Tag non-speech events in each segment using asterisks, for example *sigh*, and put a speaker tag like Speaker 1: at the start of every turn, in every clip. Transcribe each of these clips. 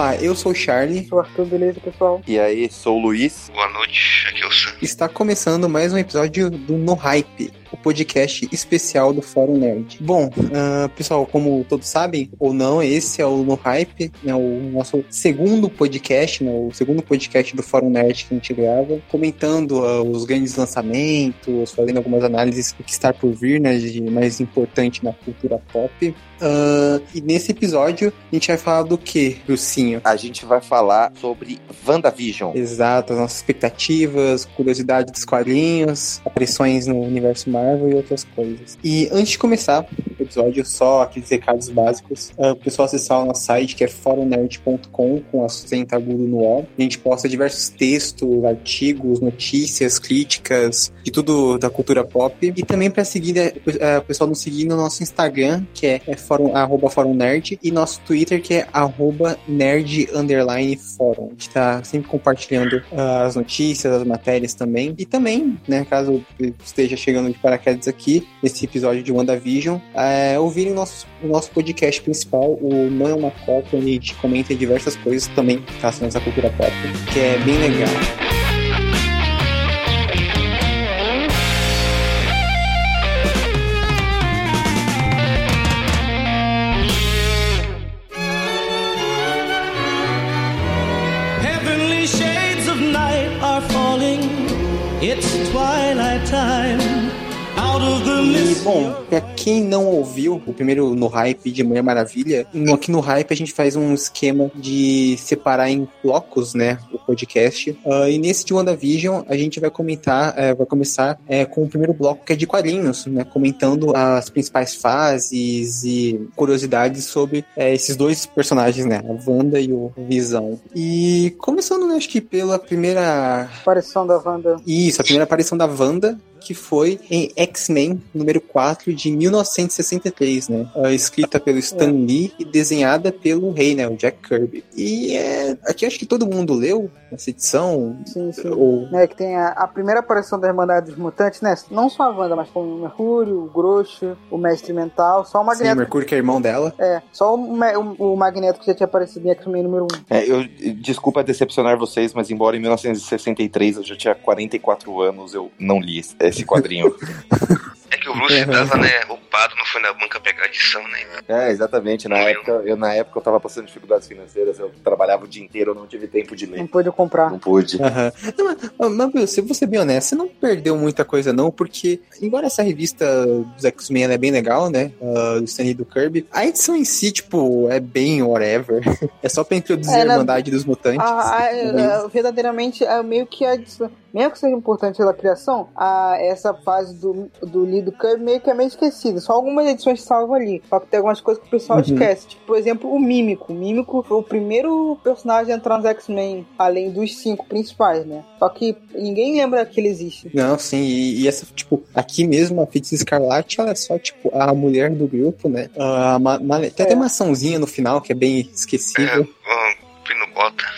Speaker 1: lá, eu sou o Charlie.
Speaker 2: Sou o Arthur, beleza, pessoal?
Speaker 3: E aí, sou o Luiz.
Speaker 4: Boa noite, aqui é o Sam.
Speaker 1: Está começando mais um episódio do No Hype, o podcast especial do Fórum Nerd. Bom, uh, pessoal, como todos sabem ou não, esse é o No Hype, né, o nosso segundo podcast, né, o segundo podcast do Fórum Nerd que a gente grava, comentando uh, os grandes lançamentos, fazendo algumas análises do que está por vir, né, de mais importante na cultura pop. Uh, e nesse episódio a gente vai falar do que, Lucinho?
Speaker 3: A gente vai falar sobre WandaVision.
Speaker 1: Exato, as nossas expectativas, curiosidade dos quadrinhos, aparições no universo Marvel e outras coisas. E antes de começar o episódio, só aqueles recados básicos. Uh, o pessoal acessar o nosso site que é forumnerd.com com acento agudo no O. A gente posta diversos textos, artigos, notícias, críticas, de tudo da cultura pop. E também para seguir uh, o pessoal nos seguir no nosso Instagram, que é, é fórum, arroba fórum nerd, e nosso Twitter, que é arroba nerd underline fórum. A gente tá sempre compartilhando uh, as notícias, as matérias também. E também, né, caso esteja chegando de paraquedas aqui, nesse episódio de WandaVision, é, ouvirem nosso, o nosso podcast principal, o Não é uma Copa, onde a gente comenta diversas coisas também relacionadas à cultura pop, que é bem legal.
Speaker 5: It's twilight time.
Speaker 1: E, bom, pra quem não ouviu o primeiro no hype de Mulher Maravilha, aqui no hype a gente faz um esquema de separar em blocos, né, o podcast. Uh, e nesse de WandaVision a gente vai comentar, uh, vai começar uh, com o primeiro bloco que é de quadrinhos, né, comentando as principais fases e curiosidades sobre eh, esses dois personagens, né, a Wanda e o Visão. E começando, né, acho que pela primeira...
Speaker 2: Aparição da Wanda.
Speaker 1: Isso, a primeira aparição da Wanda, que foi em X-Men número 4 de 1963, né? Uh, escrita pelo Stan Lee e desenhada pelo rei, né? O Jack Kirby. E é, aqui acho que todo mundo leu essa edição.
Speaker 2: Sim, sim. Ou... É, que tem a, a, primeira aparição da Irmandade dos Mutantes, né? Não só a Wanda, mas com o Mercúrio, o Grosso, o Mestre Mental, só o Magneto.
Speaker 1: Sim, o Mercúrio que é irmão dela.
Speaker 2: É, só o, o, o Magneto que já tinha aparecido em X-Men número 1.
Speaker 3: É, eu, desculpa decepcionar vocês, mas embora em 1963 eu já tinha 44 anos, eu não li esse quadrinho.
Speaker 4: É que o Bruce tava, né, ocupado, não foi na banca pegar edição, né?
Speaker 3: É, exatamente. Na época, eu, na época eu tava passando dificuldades financeiras, eu trabalhava o dia inteiro, eu não tive tempo de ler.
Speaker 2: Não pude comprar.
Speaker 3: Não pude.
Speaker 1: Uhum. Não, mas, mas, se você bem honesto, você não perdeu muita coisa não, porque embora essa revista dos X-Men é bem legal, né, uh, do Stanley do Kirby, a edição em si, tipo, é bem whatever. *laughs* é só pra introduzir é, a Irmandade dos Mutantes.
Speaker 2: A, a, a, verdadeiramente, é meio que a edição mesmo que seja importante pela criação, a, essa fase do, do Lee do Kirby meio que é meio esquecida. Só algumas edições salvam ali. Só que tem algumas coisas que o pessoal uhum. esquece. Tipo, por exemplo, o Mímico. O Mímico foi o primeiro personagem a entrar nos X-Men, além dos cinco principais, né? Só que ninguém lembra que ele existe.
Speaker 1: Não, sim. E, e essa, tipo, aqui mesmo a Feiticeira Escarlate, ela é só, tipo, a mulher do grupo, né? Uh, uma, uma, tem é. até uma açãozinha no final que é bem esquecível.
Speaker 4: É,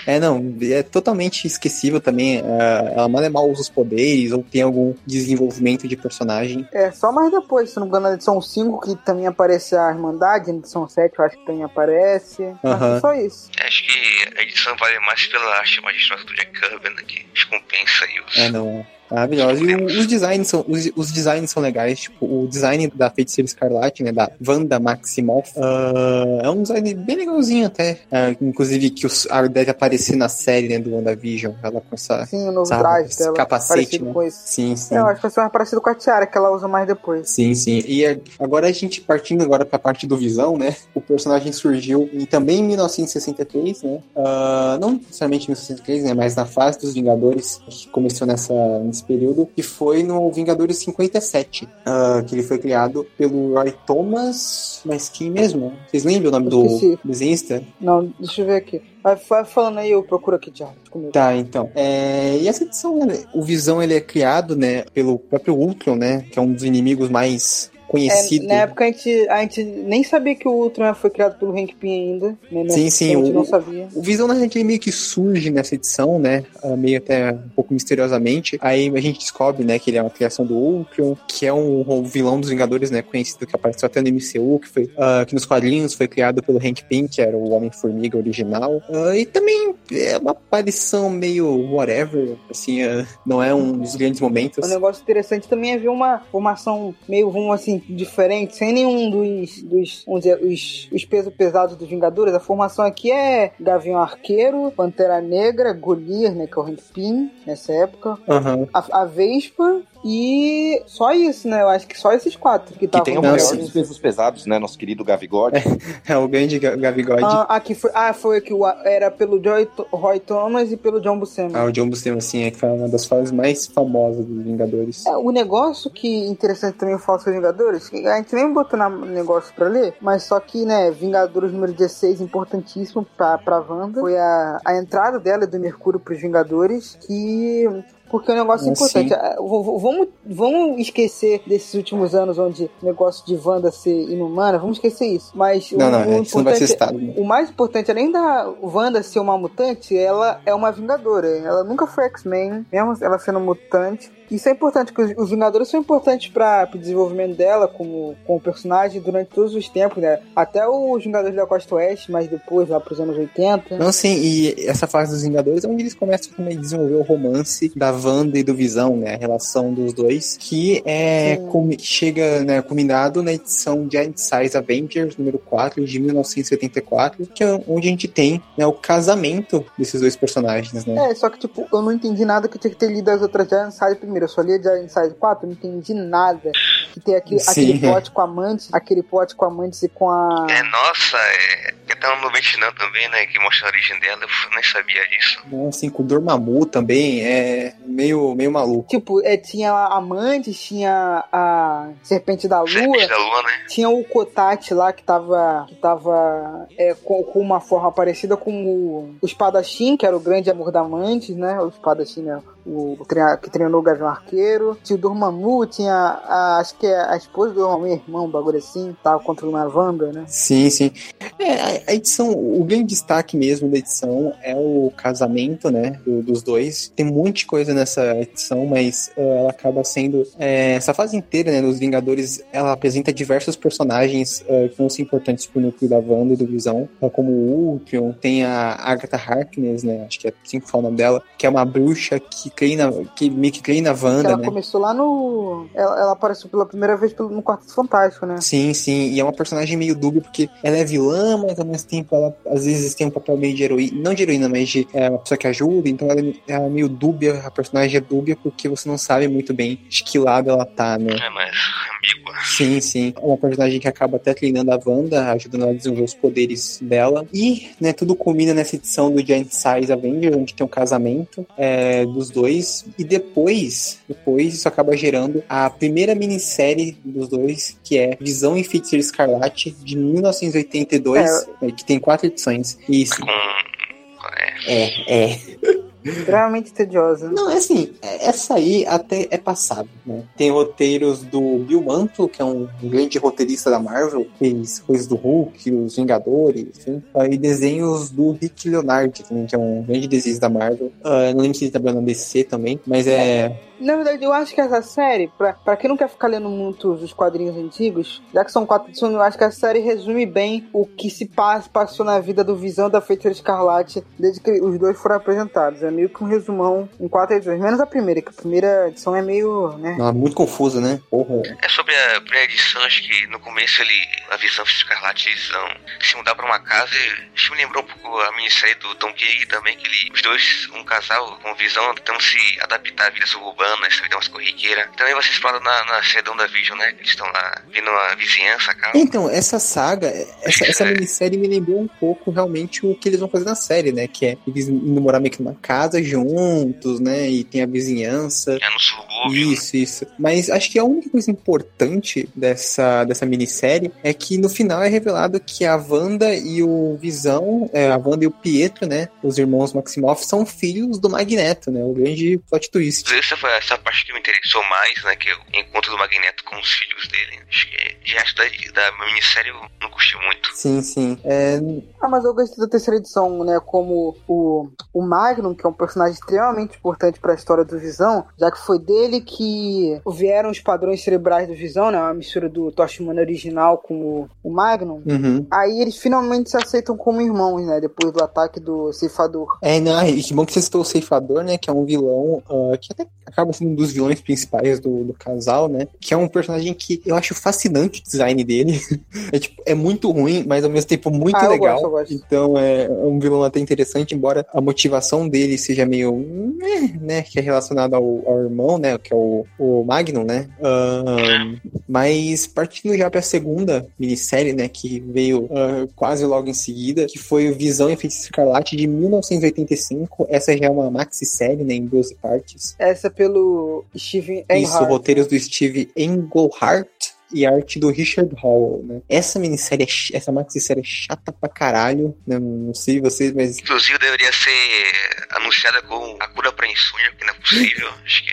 Speaker 1: É, não, é totalmente esquecível também. Uh, ela mal é mal usa os poderes ou tem algum desenvolvimento de personagem.
Speaker 2: É, só mais depois, se não me engano, na edição 5 que também aparece a Irmandade, na edição 7 eu acho que também aparece. Uh -huh. só isso.
Speaker 4: Acho que a edição vale mais pela arte magistral do Jack Kirby, né, que compensa aí os...
Speaker 1: É, não. Maravilhosa. E os designs são, os, os, designs são legais. Tipo, o design da Feiticeira Escarlate, né? Da Wanda Maximoff. Uh, é um design bem legalzinho até. Uh, inclusive que os, deve aparecer na série né, do WandaVision. Ela com essa.
Speaker 2: Sim, o novo traje dela.
Speaker 1: Capacete. Né?
Speaker 2: Com isso.
Speaker 1: Sim, sim.
Speaker 2: Eu acho que vai ser mais parecido com a tiara que ela usa mais depois.
Speaker 1: Sim, sim. E agora a gente partindo agora pra parte do Visão, né? O personagem surgiu em, também em 1963, né? Uh, não necessariamente em 1963, né? Mas na fase dos Vingadores, que começou nessa, nesse período, que foi no Vingadores 57, uh, que ele foi criado pelo Roy Thomas, mas quem mesmo? Vocês lembram o nome do desenhista?
Speaker 2: Não, deixa eu ver aqui. Vai, falando aí, eu procuro aqui já.
Speaker 1: Tá, então. É, e essa edição, né, o Visão ele é criado, né, pelo próprio Ultron, né, que é um dos inimigos mais conhecido.
Speaker 2: É, na época a gente, a gente nem sabia que o Ultron foi criado pelo Hank Pym ainda. Né?
Speaker 1: Sim, sim.
Speaker 2: A gente
Speaker 1: o,
Speaker 2: não sabia.
Speaker 1: O Visão, na ele meio que surge nessa edição, né? Uh, meio até um pouco misteriosamente. Aí a gente descobre, né, que ele é uma criação do Ultron, que é um, um vilão dos Vingadores, né? Conhecido que apareceu até no MCU, que foi uh, que nos quadrinhos foi criado pelo Hank Pym, que era o Homem-Formiga original. Uh, e também é uma aparição meio whatever, assim, não é um dos grandes momentos.
Speaker 2: Um negócio interessante também é ver uma formação meio, vamos assim, diferente, sem nenhum dos, dos vamos dizer, os, os pesos pesados dos Vingadores. A formação aqui é Gavião Arqueiro, Pantera Negra, Golias, né, que é o Hank Pym, nessa época,
Speaker 1: uhum.
Speaker 2: a, a Vespa e só isso, né? Eu acho que só esses quatro que estavam.
Speaker 3: E tem o maior dos pesos pesados, né? Nosso querido Gavigode.
Speaker 1: É, é o grande Gavigode.
Speaker 2: Ah, aqui foi, ah, foi que era pelo Joy, Roy Thomas e pelo John Buscema.
Speaker 1: Ah, o John Buscema, sim, é que foi uma das falas mais famosas dos Vingadores.
Speaker 2: É, o negócio que interessante também o dos Vingadores, a gente nem botou no negócio pra ler, mas só que, né, Vingadores número 16, importantíssimo pra, pra Wanda, foi a, a entrada dela do Mercúrio pros Vingadores, que porque é um negócio ah, importante. É, vamos, vamos esquecer desses últimos anos onde o negócio de Wanda ser inumana, vamos esquecer isso. Mas
Speaker 1: não,
Speaker 2: o,
Speaker 1: não,
Speaker 2: o,
Speaker 1: isso não vai ser estado, né?
Speaker 2: o mais importante, além da Wanda ser uma mutante, ela é uma vingadora. Ela nunca foi X-Men, mesmo ela sendo mutante. Isso é importante, porque os Vingadores são importantes para o desenvolvimento dela como, como personagem durante todos os tempos, né? Até os Vingadores da Costa Oeste, mas depois, lá pros anos 80.
Speaker 1: Não, sim, e essa fase dos Vingadores é onde eles começam também a desenvolver o romance da Wanda e do Visão, né? A relação dos dois, que é com, chega né, culminado na edição Giant Size Avengers número 4 de 1974, que é onde a gente tem né, o casamento desses dois personagens, né?
Speaker 2: É, só que tipo, eu não entendi nada que eu tinha que ter lido as outras Giant Size primeiro. Eu só li Giant Size 4, não entendi nada. Que tem aquele, aquele pote com amantes, aquele pote com amantes e com a.
Speaker 4: É, nossa, é. Que tá no Vietnã também, né? Que mostra a origem dela, eu nem sabia disso.
Speaker 1: Nossa, assim, com o Dormammu também, é meio, meio maluco.
Speaker 2: Tipo, é, tinha amantes, tinha a Serpente da Lua.
Speaker 4: Serpente da Lua, né?
Speaker 2: Tinha o Kotate lá que tava. que tava é, com, com, uma forma parecida com o, o Espadachim, que era o grande amor da Amantes, né? O Espadachim, né? O, que treinou o Gavião Arqueiro. Tinha o Dormammu, tinha a, acho que é a esposa do Dormammu, irmão, um bagulho assim, tava controlando a Wanda, né?
Speaker 1: Sim, sim. É, a edição, o grande destaque mesmo da edição é o casamento, né, do, dos dois. Tem de coisa nessa edição, mas uh, ela acaba sendo é, essa fase inteira, né, dos Vingadores, ela apresenta diversos personagens uh, que vão ser importantes pro núcleo da Wanda e do Visão, como o Ultron, tem a Agatha Harkness, né, acho que é assim que fala o nome dela, que é uma bruxa que treina, que meio que treina a Wanda,
Speaker 2: ela
Speaker 1: né?
Speaker 2: começou lá no... Ela, ela, apareceu pela primeira vez no Quarto Fantástico, né?
Speaker 1: Sim, sim, e é uma personagem meio dúbia, porque ela é vilã, mas ao mesmo tempo ela às vezes tem um papel meio de heroína, não de heroína, mas de é, uma pessoa que ajuda, então ela, ela é meio dúbia, a personagem é dúbia porque você não sabe muito bem de que lado ela tá, né?
Speaker 4: É, mas ambígua.
Speaker 1: Sim, sim. Uma personagem que acaba até treinando a Wanda, ajudando ela a desenvolver os poderes dela. E, né, tudo culmina nessa edição do Giant Size Avenger, onde tem um casamento é, dos dois. E depois, depois isso acaba gerando a primeira minissérie dos dois, que é Visão e Feiticeiro Escarlate, de 1982, é. que tem quatro edições. Isso. É, é.
Speaker 2: Extremamente tediosa.
Speaker 1: Não, é assim, essa aí até é passável, né? Tem roteiros do Bill Mantle, que é um grande roteirista da Marvel, fez coisas do Hulk, os Vingadores, enfim. E desenhos do Rick Leonardi também, que é um grande desenho da Marvel. Uh, não lembro se ele trabalhou na DC também, mas é
Speaker 2: na verdade, eu acho que essa série, pra, pra quem não quer ficar lendo muito os quadrinhos antigos, já que são quatro edições, eu acho que a série resume bem o que se passa, passou na vida do Visão da Feiticeira Escarlate desde que os dois foram apresentados. É meio que um resumão em quatro edições, menos a primeira, que a primeira edição é meio, né?
Speaker 1: Não, é muito confusa, né? Porra.
Speaker 4: É sobre a primeira edição, acho que no começo ele, a Visão Escarlate, eles vão se mudar pra uma casa e acho que me lembrou um pouco a minissérie do Tom King também, que ele, os dois, um casal com Visão, tentam se adaptar à vida suburbana urbana, essa vida mais corriqueira. Também você explora na, na Sedão da Vision, né? Eles estão lá vindo a vizinhança, cara.
Speaker 1: Então, essa saga, essa, essa minissérie me lembrou um pouco realmente o que eles vão fazer na série, né? Que é eles indo morar meio que numa casa juntos, né? E tem a vizinhança.
Speaker 4: É no subúrbio dilúvio.
Speaker 1: Isso, isso. Mas acho que a única coisa importante dessa, dessa minissérie é que no final é revelado que a Wanda e o Visão, é, a Wanda e o Pietro, né, os irmãos Maximoff, são filhos do Magneto, né, o grande plot twist.
Speaker 4: Essa foi essa parte que me interessou mais, né? Que é o encontro do Magneto com os filhos dele. Acho que de resto da, da minissérie eu não curti muito.
Speaker 1: Sim, sim. É,
Speaker 2: Ah, mas eu gostei da terceira edição, né? Como o, o Magnum, que é um personagem extremamente importante pra história do Visão, já que foi dele que vieram os padrões cerebrais do Visão, né? Uma mistura do Toshimana original com o, o Magnum.
Speaker 1: uhum.
Speaker 2: Aí eles finalmente se aceitam como irmãos, né? Depois do ataque do ceifador.
Speaker 1: É, não, e que bom que você citou o Ceifador, né? Que é um vilão ah, que até acaba sendo um dos vilões principais do, do casal, né? Que é um personagem que eu acho fascinante o design dele. *laughs* é, tipo, é muito ruim, mas ao mesmo tempo muito
Speaker 2: Ah,
Speaker 1: legal.
Speaker 2: gosto, gosto.
Speaker 1: Então é um vilão até interessante, embora a motivação dele seja meio. né, né, que é relacionada ao, ao irmão, né? Que é o, o Magnum, né? Ahn, mas partindo já pra segunda minissérie, né? Que veio ah, quase logo em seguida, que foi o Visão e Feitiço Escarlate de 1985. Essa já é uma maxi-série, né? Em 12 partes.
Speaker 2: Essa é pelo Steven
Speaker 1: Isso,
Speaker 2: Englehart.
Speaker 1: roteiros do Steve Englehart e arte do Richard Howell, né? Essa minissérie, é essa maxi-série é chata pra caralho, né? Não sei vocês, mas
Speaker 4: Inclusive deveria ser anunciada com a cura pra insônia, que não é possível. *laughs* Acho que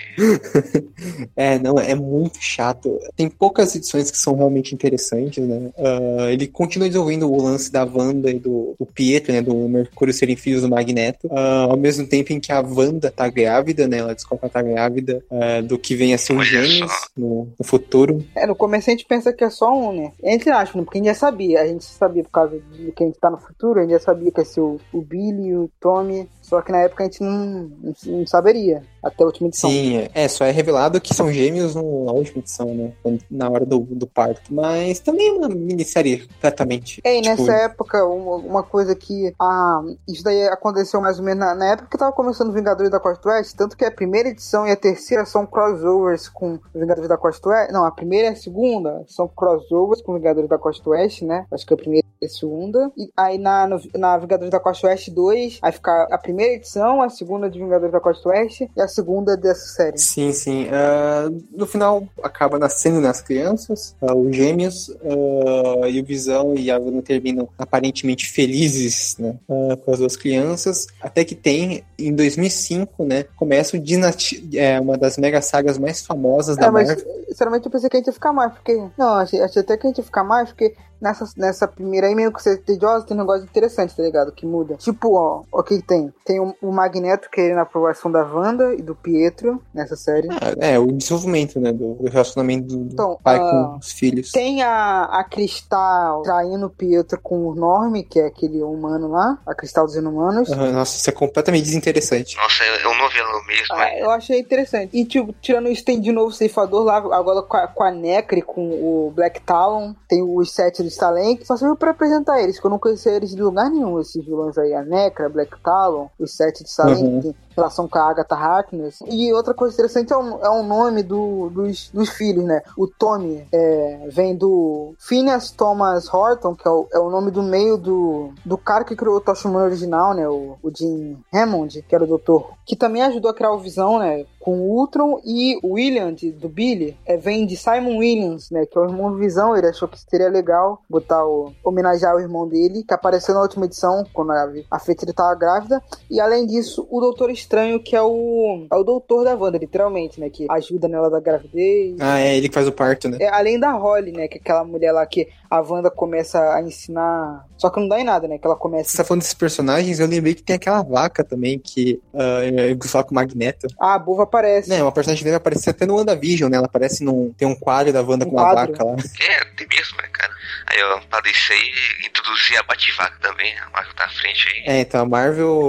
Speaker 1: É, não, é muito chato. Tem poucas edições que são realmente interessantes, né? Ah, ele continua desenvolvendo o lance da Wanda e do, do Pietro, né? Do Mercúrio serem filhos do Magneto. ah, ao mesmo tempo em que a Wanda tá grávida, né? Ela descobre que ela tá grávida ah, do que vem a ser um gêmeos no, no futuro.
Speaker 2: É, no começo a gente pensa que é só um, né? Entre aspas, né? porque a gente já sabia. A gente sabia por causa de que a gente tá no futuro, a gente já sabia que ia ser o, o Billy, o Tommy. Só que na época a gente não, não, saberia. Até a última edição.
Speaker 1: Sim, é, é, só é revelado que são gêmeos no- na última edição, né? Na hora do, do parto. Mas também é uma minissérie completamente.
Speaker 2: É, e
Speaker 1: tipo,
Speaker 2: nessa época, uma, uma coisa que. Ah, isso daí aconteceu mais ou menos na, na época que tava começando Vingadores da Costa Oeste, tanto que a primeira edição e a terceira são crossovers com Vingadores da Costa Oeste. Não, a primeira e a segunda são crossovers com Vingadores da Costa Oeste, né? Acho que a primeira e a segunda. E aí na, no- na Vingadores da Costa Oeste 2, aí fica a primeira edição, a segunda de Vingadores da Costa Oeste e a segunda dessa série.
Speaker 1: Sim, sim. Ah, no final, acaba nascendo nas crianças, ah, os gêmeos, ah, e o Visão e a Wanda terminam aparentemente felizes né, com as duas crianças, até que tem, em 2005, né, começa o Dynasty, é, uma das mega sagas mais famosas da
Speaker 2: É, mas
Speaker 1: Marvel.
Speaker 2: sinceramente eu pensei que a gente ia ficar mais, porque. Não, achei, achei até que a gente ia ficar mais, porque nessa, nessa primeira aí, meio que você é tediosa, tem um negócio interessante, tá ligado? Que muda. Tipo, ó, o que tem? Tem o, o Magneto querendo a aprovação da Wanda e do Pietro nessa série.
Speaker 1: Ah, é, o desenvolvimento, né, do relacionamento do, do
Speaker 2: Então,
Speaker 1: pai
Speaker 2: ah,
Speaker 1: com os filhos.
Speaker 2: Tem a, a Cristal traindo o Pietro com o Norm, que é aquele humano lá, a Cristal dos Inumanos.
Speaker 1: Aham, nossa, isso é completamente desinteressante.
Speaker 4: Nossa, é é um novelo mesmo.
Speaker 2: Ah,
Speaker 4: é.
Speaker 2: eu achei interessante. E, tipo, tirando isso, tem de novo o ceifador lá, agora com a, com a Necre, com o Black Talon, tem os sete Stalin, que só serviu pra apresentar eles, que eu não conhecia eles de lugar nenhum, esses vilões aí. A Necra, Black Talon, os sete do Stalin,
Speaker 1: Uhum.
Speaker 2: que relação com a Agatha Harkness. E outra coisa interessante é o, é nome do, dos, dos filhos, né? O Tommy é, vem do Phineas Thomas Horton, que é o, é o nome do meio do, do cara que criou o Toshimon original, né? O, o Jim Hammond, que era o doutor, que também ajudou a criar o Visão, né? Com o Ultron e o William, de- do Billy, é, vem de Simon Williams, né? Que é o irmão do Visão. Ele achou que seria legal botar o, homenagear o irmão dele, que apareceu na última edição, quando a, a Feiticeira estava grávida. E além disso, o Doutor Estranho, que é o, é o doutor da Wanda, literalmente, né? Que ajuda nela da gravidez.
Speaker 1: Ah, é ele que faz o parto, né?
Speaker 2: É, além da Holly, né? Que é aquela mulher lá que a Wanda começa a ensinar. Só que não dá em nada, né? Que ela
Speaker 1: Você
Speaker 2: começa.
Speaker 1: tá falando desses personagens, eu lembrei que tem aquela vaca também, que ah, eu falo com o Magneto.
Speaker 2: Ah, a Bova aparece.
Speaker 1: Né, uma personagem deve aparecer até no WandaVision, né? Ela aparece num. Tem um quadro da Wanda
Speaker 2: Um
Speaker 1: com uma
Speaker 2: quadro?
Speaker 1: vaca lá.
Speaker 4: É, tem mesmo, né, cara? Aí eu falei isso aí, introduzi a Bativaca também, a Marvel tá à frente aí,
Speaker 1: É, então a Marvel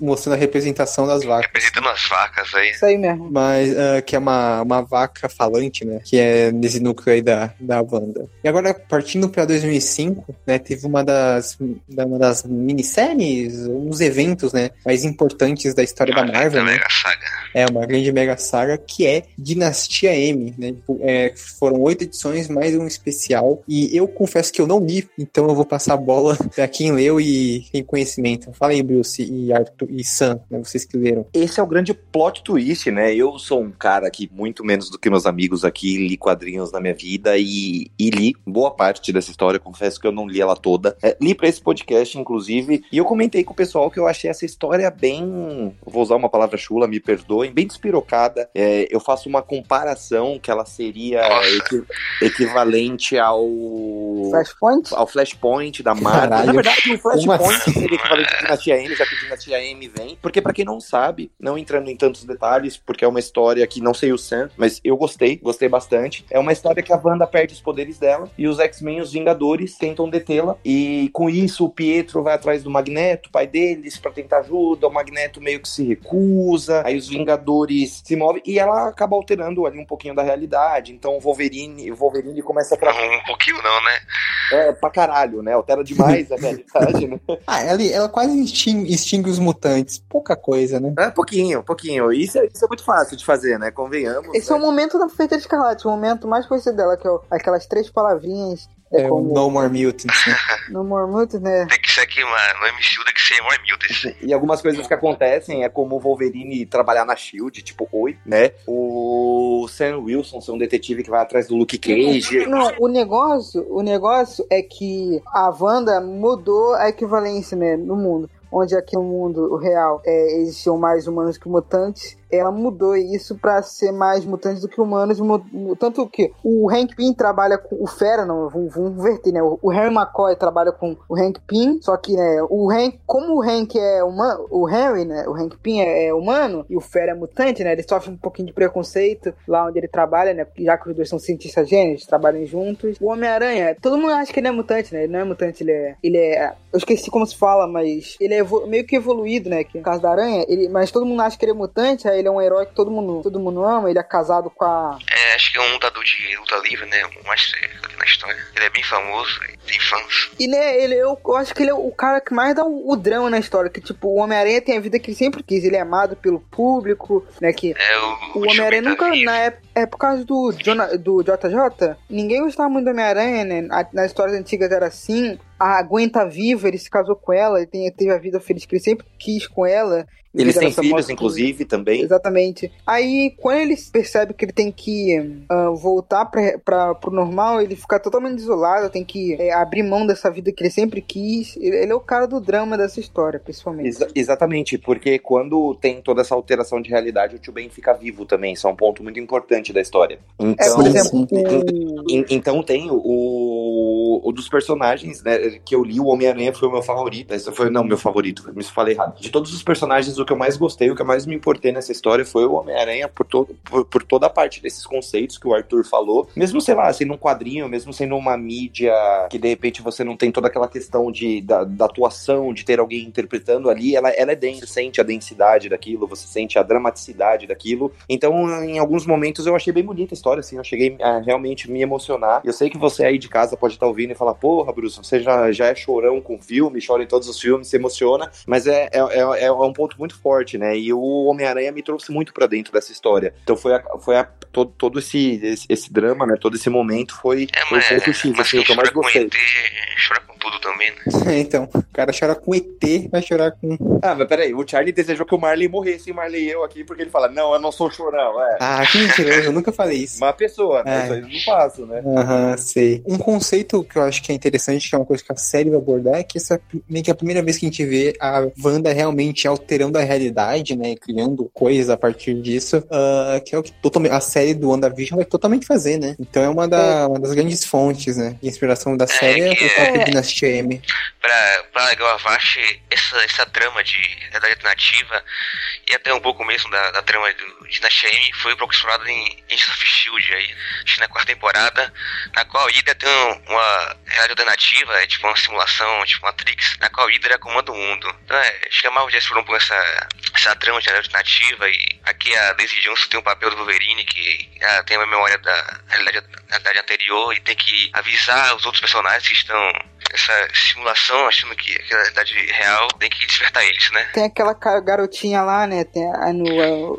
Speaker 1: mostrando a representação das vacas.
Speaker 4: representando as vacas aí.
Speaker 2: Isso aí mesmo.
Speaker 1: Mas ah, que é uma, uma vaca falante, né? Que é nesse núcleo aí da, da Wanda. E agora, partindo pra 2005, né? Teve uma das, da- uma das minisséries, uns eventos, né? Mais importantes da história da
Speaker 4: Uma
Speaker 1: Marvel, né?
Speaker 4: mega saga.
Speaker 1: É uma grande mega saga que é Dinastia M, né? Tipo, é, foram oito edições, mais um especial. E eu confesso que eu não li, então eu vou passar a bola *laughs* pra quem leu e tem conhecimento. Fala aí, Bruce e Arthur. Arthur e Sam, né? Vocês que leram.
Speaker 3: Esse é o grande plot twist, né? Eu sou um cara que, muito menos do que meus amigos aqui, li quadrinhos na minha vida e, e li boa parte dessa história. Confesso que eu não li ela toda. É, li para esse podcast, inclusive, e eu comentei com o pessoal que eu achei essa história bem. Vou usar uma palavra chula, me perdoem, bem despirocada. É, eu faço uma comparação que ela seria equi equivalente ao.
Speaker 2: Flashpoint?
Speaker 3: Ao Flashpoint da Marvel. Na verdade, o Flashpoint
Speaker 1: assim?
Speaker 3: seria equivalente à Dinastia M, já que a M vem. Porque, pra quem não sabe, não entrando em tantos detalhes, porque é uma história que não sei o Sam, mas eu gostei, gostei bastante. É uma história que a Wanda perde os poderes dela e os X-Men, os Vingadores, tentam detê-la. E com isso, o Pietro vai atrás do Magneto, pai deles, pra tentar ajuda. O Magneto meio que se recusa. Aí os Vingadores se movem e ela acaba alterando ali um pouquinho da realidade. Então o Wolverine, o Wolverine começa a tra-
Speaker 4: Um pouquinho não, né?
Speaker 3: é, pra caralho, né? Altera demais a *laughs* realidade, né?
Speaker 1: Ah, ela, ela quase extingue, extingue os mutantes. Pouca coisa, né?
Speaker 3: É, pouquinho, pouquinho. Isso é, isso é muito fácil de fazer, né? Convenhamos.
Speaker 2: Esse
Speaker 3: né?
Speaker 2: é o momento da Feita de Escarlate, o momento mais conhecido dela, que é o- aquelas três palavrinhas. É,
Speaker 1: É
Speaker 2: como
Speaker 1: No More Mutants, né? *laughs*
Speaker 2: no More Mutants, né?
Speaker 4: Tem que ser aqui, mano. No MCU tem que ser More Mutants.
Speaker 3: E algumas coisas que acontecem é como o Wolverine trabalhar na SHIELD, tipo, oi, né? O Sam Wilson ser um detetive que vai atrás do Luke Cage.
Speaker 2: Não, o negócio, o negócio é que a Wanda mudou a equivalência, né, no mundo. Onde aqui no mundo real é, existiam mais humanos que mutantes, ela mudou isso pra ser mais mutantes do que humanos. Tanto que o Hank Pym trabalha com o Fera, não, vamos, inverter, né? O, Harry McCoy trabalha com o Hank Pym, só que, né, o Hank, como o Hank é humano, o Harry, né, o Hank Pym é, é humano e o Fera é mutante, né? Ele sofre um pouquinho de preconceito lá onde ele trabalha, né? Já que os dois são cientistas gênios, trabalham juntos. O Homem-Aranha, todo mundo acha que ele é mutante, né? Ele não é mutante, ele é. Ele é. Eu esqueci como se fala, mas ele é meio que evoluído, né? Que no caso da aranha, ele, mas todo mundo acha que ele é mutante, aí ele é um herói que todo mundo, todo mundo ama, ele é casado com a.
Speaker 4: É, acho que é um lutador de luta livre, né? O mais ali na história. Ele é bem famoso, tem fãs.
Speaker 2: E né, ele, eu, eu acho que ele é o cara que mais dá o, o drama na história. Que tipo, o Homem-Aranha tem a vida que ele sempre quis. Ele é amado pelo público, né? Que
Speaker 4: É o.
Speaker 2: o Homem-Aranha
Speaker 4: Tio
Speaker 2: nunca. Na época, é por causa do, Jona- do JJ, ninguém gostava muito do Homem-Aranha, né? Nas histórias antigas era assim. A Gwen tá viva, ele se casou com ela, ele tem- teve a vida feliz que ele sempre quis com ela.
Speaker 3: Eles têm filhos,
Speaker 2: que-
Speaker 3: inclusive, também.
Speaker 2: Exatamente. Aí, quando ele percebe que ele tem que ah, voltar pra, pra, pro normal, ele fica totalmente isolado, tem que é, abrir mão dessa vida que ele sempre quis. Ele, ele é o cara do drama dessa história, principalmente.
Speaker 3: Exa- exatamente, porque quando tem toda essa alteração de realidade, o tio Ben fica vivo também. Isso é um ponto muito importante da história.
Speaker 2: É,
Speaker 3: Então,
Speaker 2: por exemplo.
Speaker 3: En- Então tem o, o dos personagens, né, que eu li, o Homem-Aranha foi o meu favorito. Esse foi, não, meu favorito, me falei errado. De todos os personagens, o que eu mais gostei, o que eu mais me importei nessa história foi o Homem-Aranha por, to, por, por toda a parte desses conceitos que o Arthur falou. Mesmo, sei lá, sendo um quadrinho, mesmo sendo uma mídia que de repente você não tem toda aquela questão de, da, da atuação, de ter alguém interpretando ali, ela, ela é densa, você sente a densidade daquilo, você sente a dramaticidade daquilo. Então, em alguns momentos eu achei bem bonita a história, assim, eu cheguei a realmente me emocionar. Eu sei que você aí de casa pode estar ouvindo e falar, porra, Bruce, você já, já é chorão com filme, chora em todos os filmes, se emociona, mas é, é, é, é um ponto muito forte, né? E o Homem-Aranha me trouxe muito pra dentro dessa história. Então foi, a, foi a, todo, todo esse, esse, esse drama, né? Todo esse momento foi,
Speaker 4: É,
Speaker 3: foi
Speaker 4: mas,
Speaker 3: X,
Speaker 4: mas
Speaker 3: assim, o que eu mais
Speaker 4: chora com
Speaker 3: gostei.
Speaker 4: ET, chora com tudo também, né? *laughs*
Speaker 1: então, o cara chora com ET, vai chorar com.
Speaker 3: Ah, mas peraí, o Charlie desejou que o Marley morresse, e Marley e eu aqui, porque ele fala, não, eu não sou chorão, é.
Speaker 1: Ah, que mentiroso, eu nunca falei isso.
Speaker 3: Uma pessoa, né?
Speaker 1: É.
Speaker 3: Isso aí eu não faço, né?
Speaker 1: Aham, sei. Um conceito que eu acho que é interessante, que é uma coisa que a série vai abordar, é que essa é meio que a primeira vez que a gente vê a Wanda realmente alterando a realidade, né? Criando coisas a partir disso, ah, que é o que totalmente, a série do WandaVision vai totalmente fazer, né? Então é uma, da, uma das grandes fontes, né? De inspiração da série é,
Speaker 4: que
Speaker 1: o próprio
Speaker 2: é-
Speaker 1: Dinastia M.
Speaker 4: pra, pra Legal Avast, essa, essa trama de realidade alternativa e até um pouco mesmo da, da trama do Dinastia M foi explorada em Agents of S.H.I.E.L.D. aí, acho na quarta temporada, na qual Hydra tem uma realidade alternativa, é tipo uma simulação, tipo Matrix, na qual Hydra comanda o mundo. Então é, acho que a Marvel já um essa, essa trama de realidade alternativa e aqui a Daisy Johnson tem o papel do Wolverine, que ela tem uma memória da realidade, da realidade anterior e tem que avisar os outros personagens que estão essa simulação, achando que aquela realidade real, tem que despertar eles, né?
Speaker 2: Tem aquela garotinha lá, né? Tem a, no,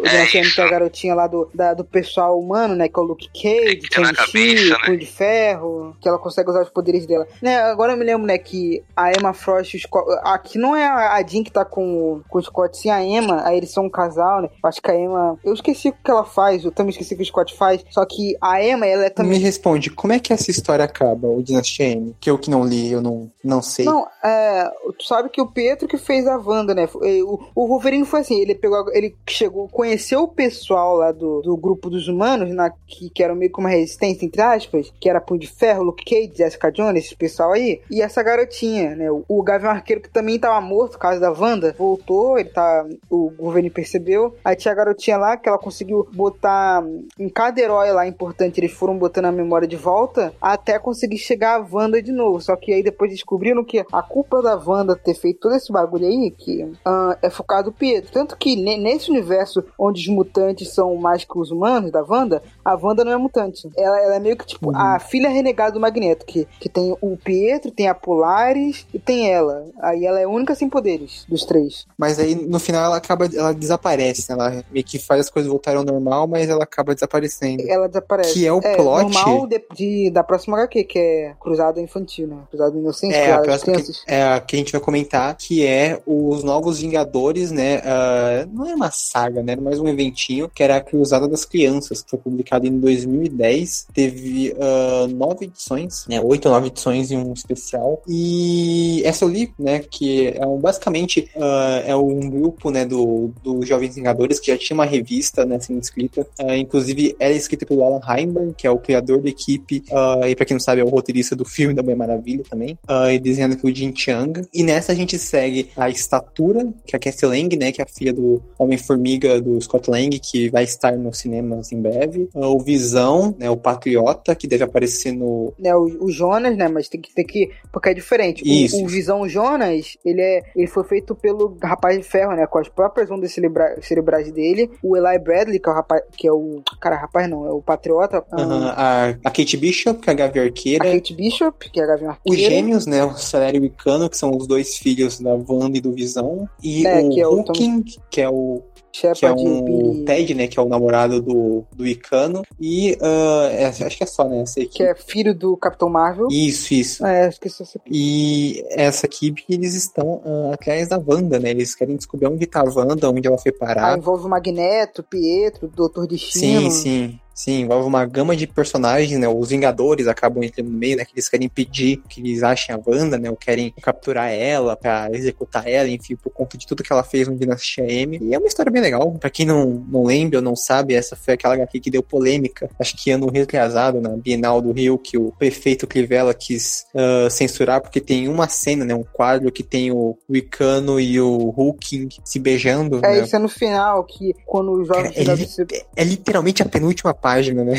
Speaker 2: o
Speaker 4: É isso.
Speaker 2: tem a garotinha lá do, da- do pessoal humano, né? Que é o Luke Cage,
Speaker 4: na
Speaker 2: Shang-Chi, o
Speaker 4: né?
Speaker 2: Punho de Ferro, que ela consegue usar os poderes dela. Né, agora eu me lembro, né, que a Emma Frost, e o Scott, aqui não é a Jean que tá com, o- com o Scott, sim a Emma, aí eles são um casal, né? Acho que a Emma, eu esqueci o que ela faz, eu também esqueci o que o Scott faz, só que a Emma, ela é
Speaker 1: Me
Speaker 2: também...
Speaker 1: responde, como é que essa história acaba, o Dynasty M? Que eu que não li, eu não, não sei.
Speaker 2: Não, é, tu sabe que o Pietro que fez a Wanda, né? O, o Wolverine foi assim, ele pegou, ele chegou, conheceu o pessoal lá do, do grupo dos humanos, na, que, que era meio que uma resistência, entre aspas, que era Punho de Ferro, Luke Cage, Jessica Jones, esse pessoal aí, e essa garotinha, né? O, o Gavião Arqueiro que também tava morto por causa da Wanda, voltou, ele tá, o Wolverine percebeu, aí tinha a garotinha lá que ela conseguiu botar em cada herói lá importante, eles foram botando a memória de volta até conseguir chegar a Wanda de novo. Só que aí depois descobriram que a culpa da Wanda ter feito todo esse bagulho aí, que ah, é focado no Pietro. Tanto que ne- nesse universo onde os mutantes são mais que os humanos da Wanda, a Wanda não é mutante. Ela, ela é meio que tipo a filha renegada do Magneto, que, que tem o Pietro, tem a Polaris e tem ela. Aí ela é a única sem poderes dos três.
Speaker 1: Mas aí no final ela acaba, ela desaparece, ela meio que faz as coisas voltarem ao normal, mas ela acaba desaparecendo.
Speaker 2: Ela desaparece.
Speaker 1: Que é o plot-
Speaker 2: normal de, de- da próxima HQ, que é Cruzada Infantil, né? Cruzada Inocente,
Speaker 1: É,
Speaker 2: Cruzada
Speaker 1: próxima. É que a gente vai comentar, que é os Novos Vingadores, né? ah, não é uma saga, né? Mais um eventinho, que era a Cruzada das Crianças, que foi publicado em 2010. Teve ah, nove edições, né? Oito ou nove edições em um especial. E essa eu li, né? Que é um, basicamente ah, é um grupo, né? Do, do Jovens Vingadores, que já tinha uma revista, né? Sendo escrita. Ah, inclusive, era escrita pelo Alan Heinberg, que é o criador da equipe, e pra quem não sabe, é o roteirista do filme da Mulher Maravilha também, e desenhando pelo Jin Chang. E nessa a gente segue a Estatura, que é a Cassie Lang, né, que é a filha do Homem-Formiga do Scott Lang, que vai estar nos cinemas em breve. Ah, o Visão, né, o Patriota, que deve aparecer no...
Speaker 2: né, o, o Jonas, né? Mas tem que ter que. Porque é diferente. O-
Speaker 1: Isso.
Speaker 2: O, Visão Jonas, ele é. Ele foi feito pelo Rapaz de Ferro, né? Com as próprias ondas cerebra- cerebrais dele. O Eli Bradley, que é o rapaz. Que é o. Cara, rapaz não, é o Patriota. ah,
Speaker 1: Aham, a, a Kate Bishop, que é a Gavi
Speaker 2: A
Speaker 1: Arqueira.
Speaker 2: Kate Bishop, que é a Gavião
Speaker 1: Os
Speaker 2: Arqueira.
Speaker 1: gêmeos, né? O Salário e o Cano, que são os dois filhos da Wanda e do Visão. E
Speaker 2: É,
Speaker 1: o
Speaker 2: que é o
Speaker 1: Hawking, que é o que é
Speaker 2: e
Speaker 1: um
Speaker 2: Billy,
Speaker 1: Ted, né? Que é o namorado do, do Icano. E ah, é, acho que é só, né? Essa equipe.
Speaker 2: que é filho do Capitão Marvel.
Speaker 1: Isso, isso.
Speaker 2: É, esqueci essa aqui.
Speaker 1: E essa equipe, eles estão ah, atrás da Wanda, né? Eles querem descobrir onde tá a Wanda, onde ela foi parar.
Speaker 2: envolve o Magneto, Pietro, Doutor Destino.
Speaker 1: sim, sim. Sim, envolve uma gama de personagens, né? Os Vingadores acabam entrando no meio, né? Que eles querem impedir que eles achem a Wanda, né? Ou querem capturar ela pra executar ela, enfim, por conta de tudo que ela fez no Dinastia M. E é uma história bem legal. Pra quem não, não lembra ou não sabe, essa foi aquela HQ que deu polêmica, acho que ano retrasado, na Bienal do Rio, que o prefeito Crivella quis ah, censurar, porque tem uma cena, né? Um quadro que tem o Wicano e o Hulking se beijando,
Speaker 2: É,
Speaker 1: né?
Speaker 2: isso é no final, que quando os jovens
Speaker 1: ele-
Speaker 2: Vingadores se-
Speaker 1: É literalmente a penúltima página, né?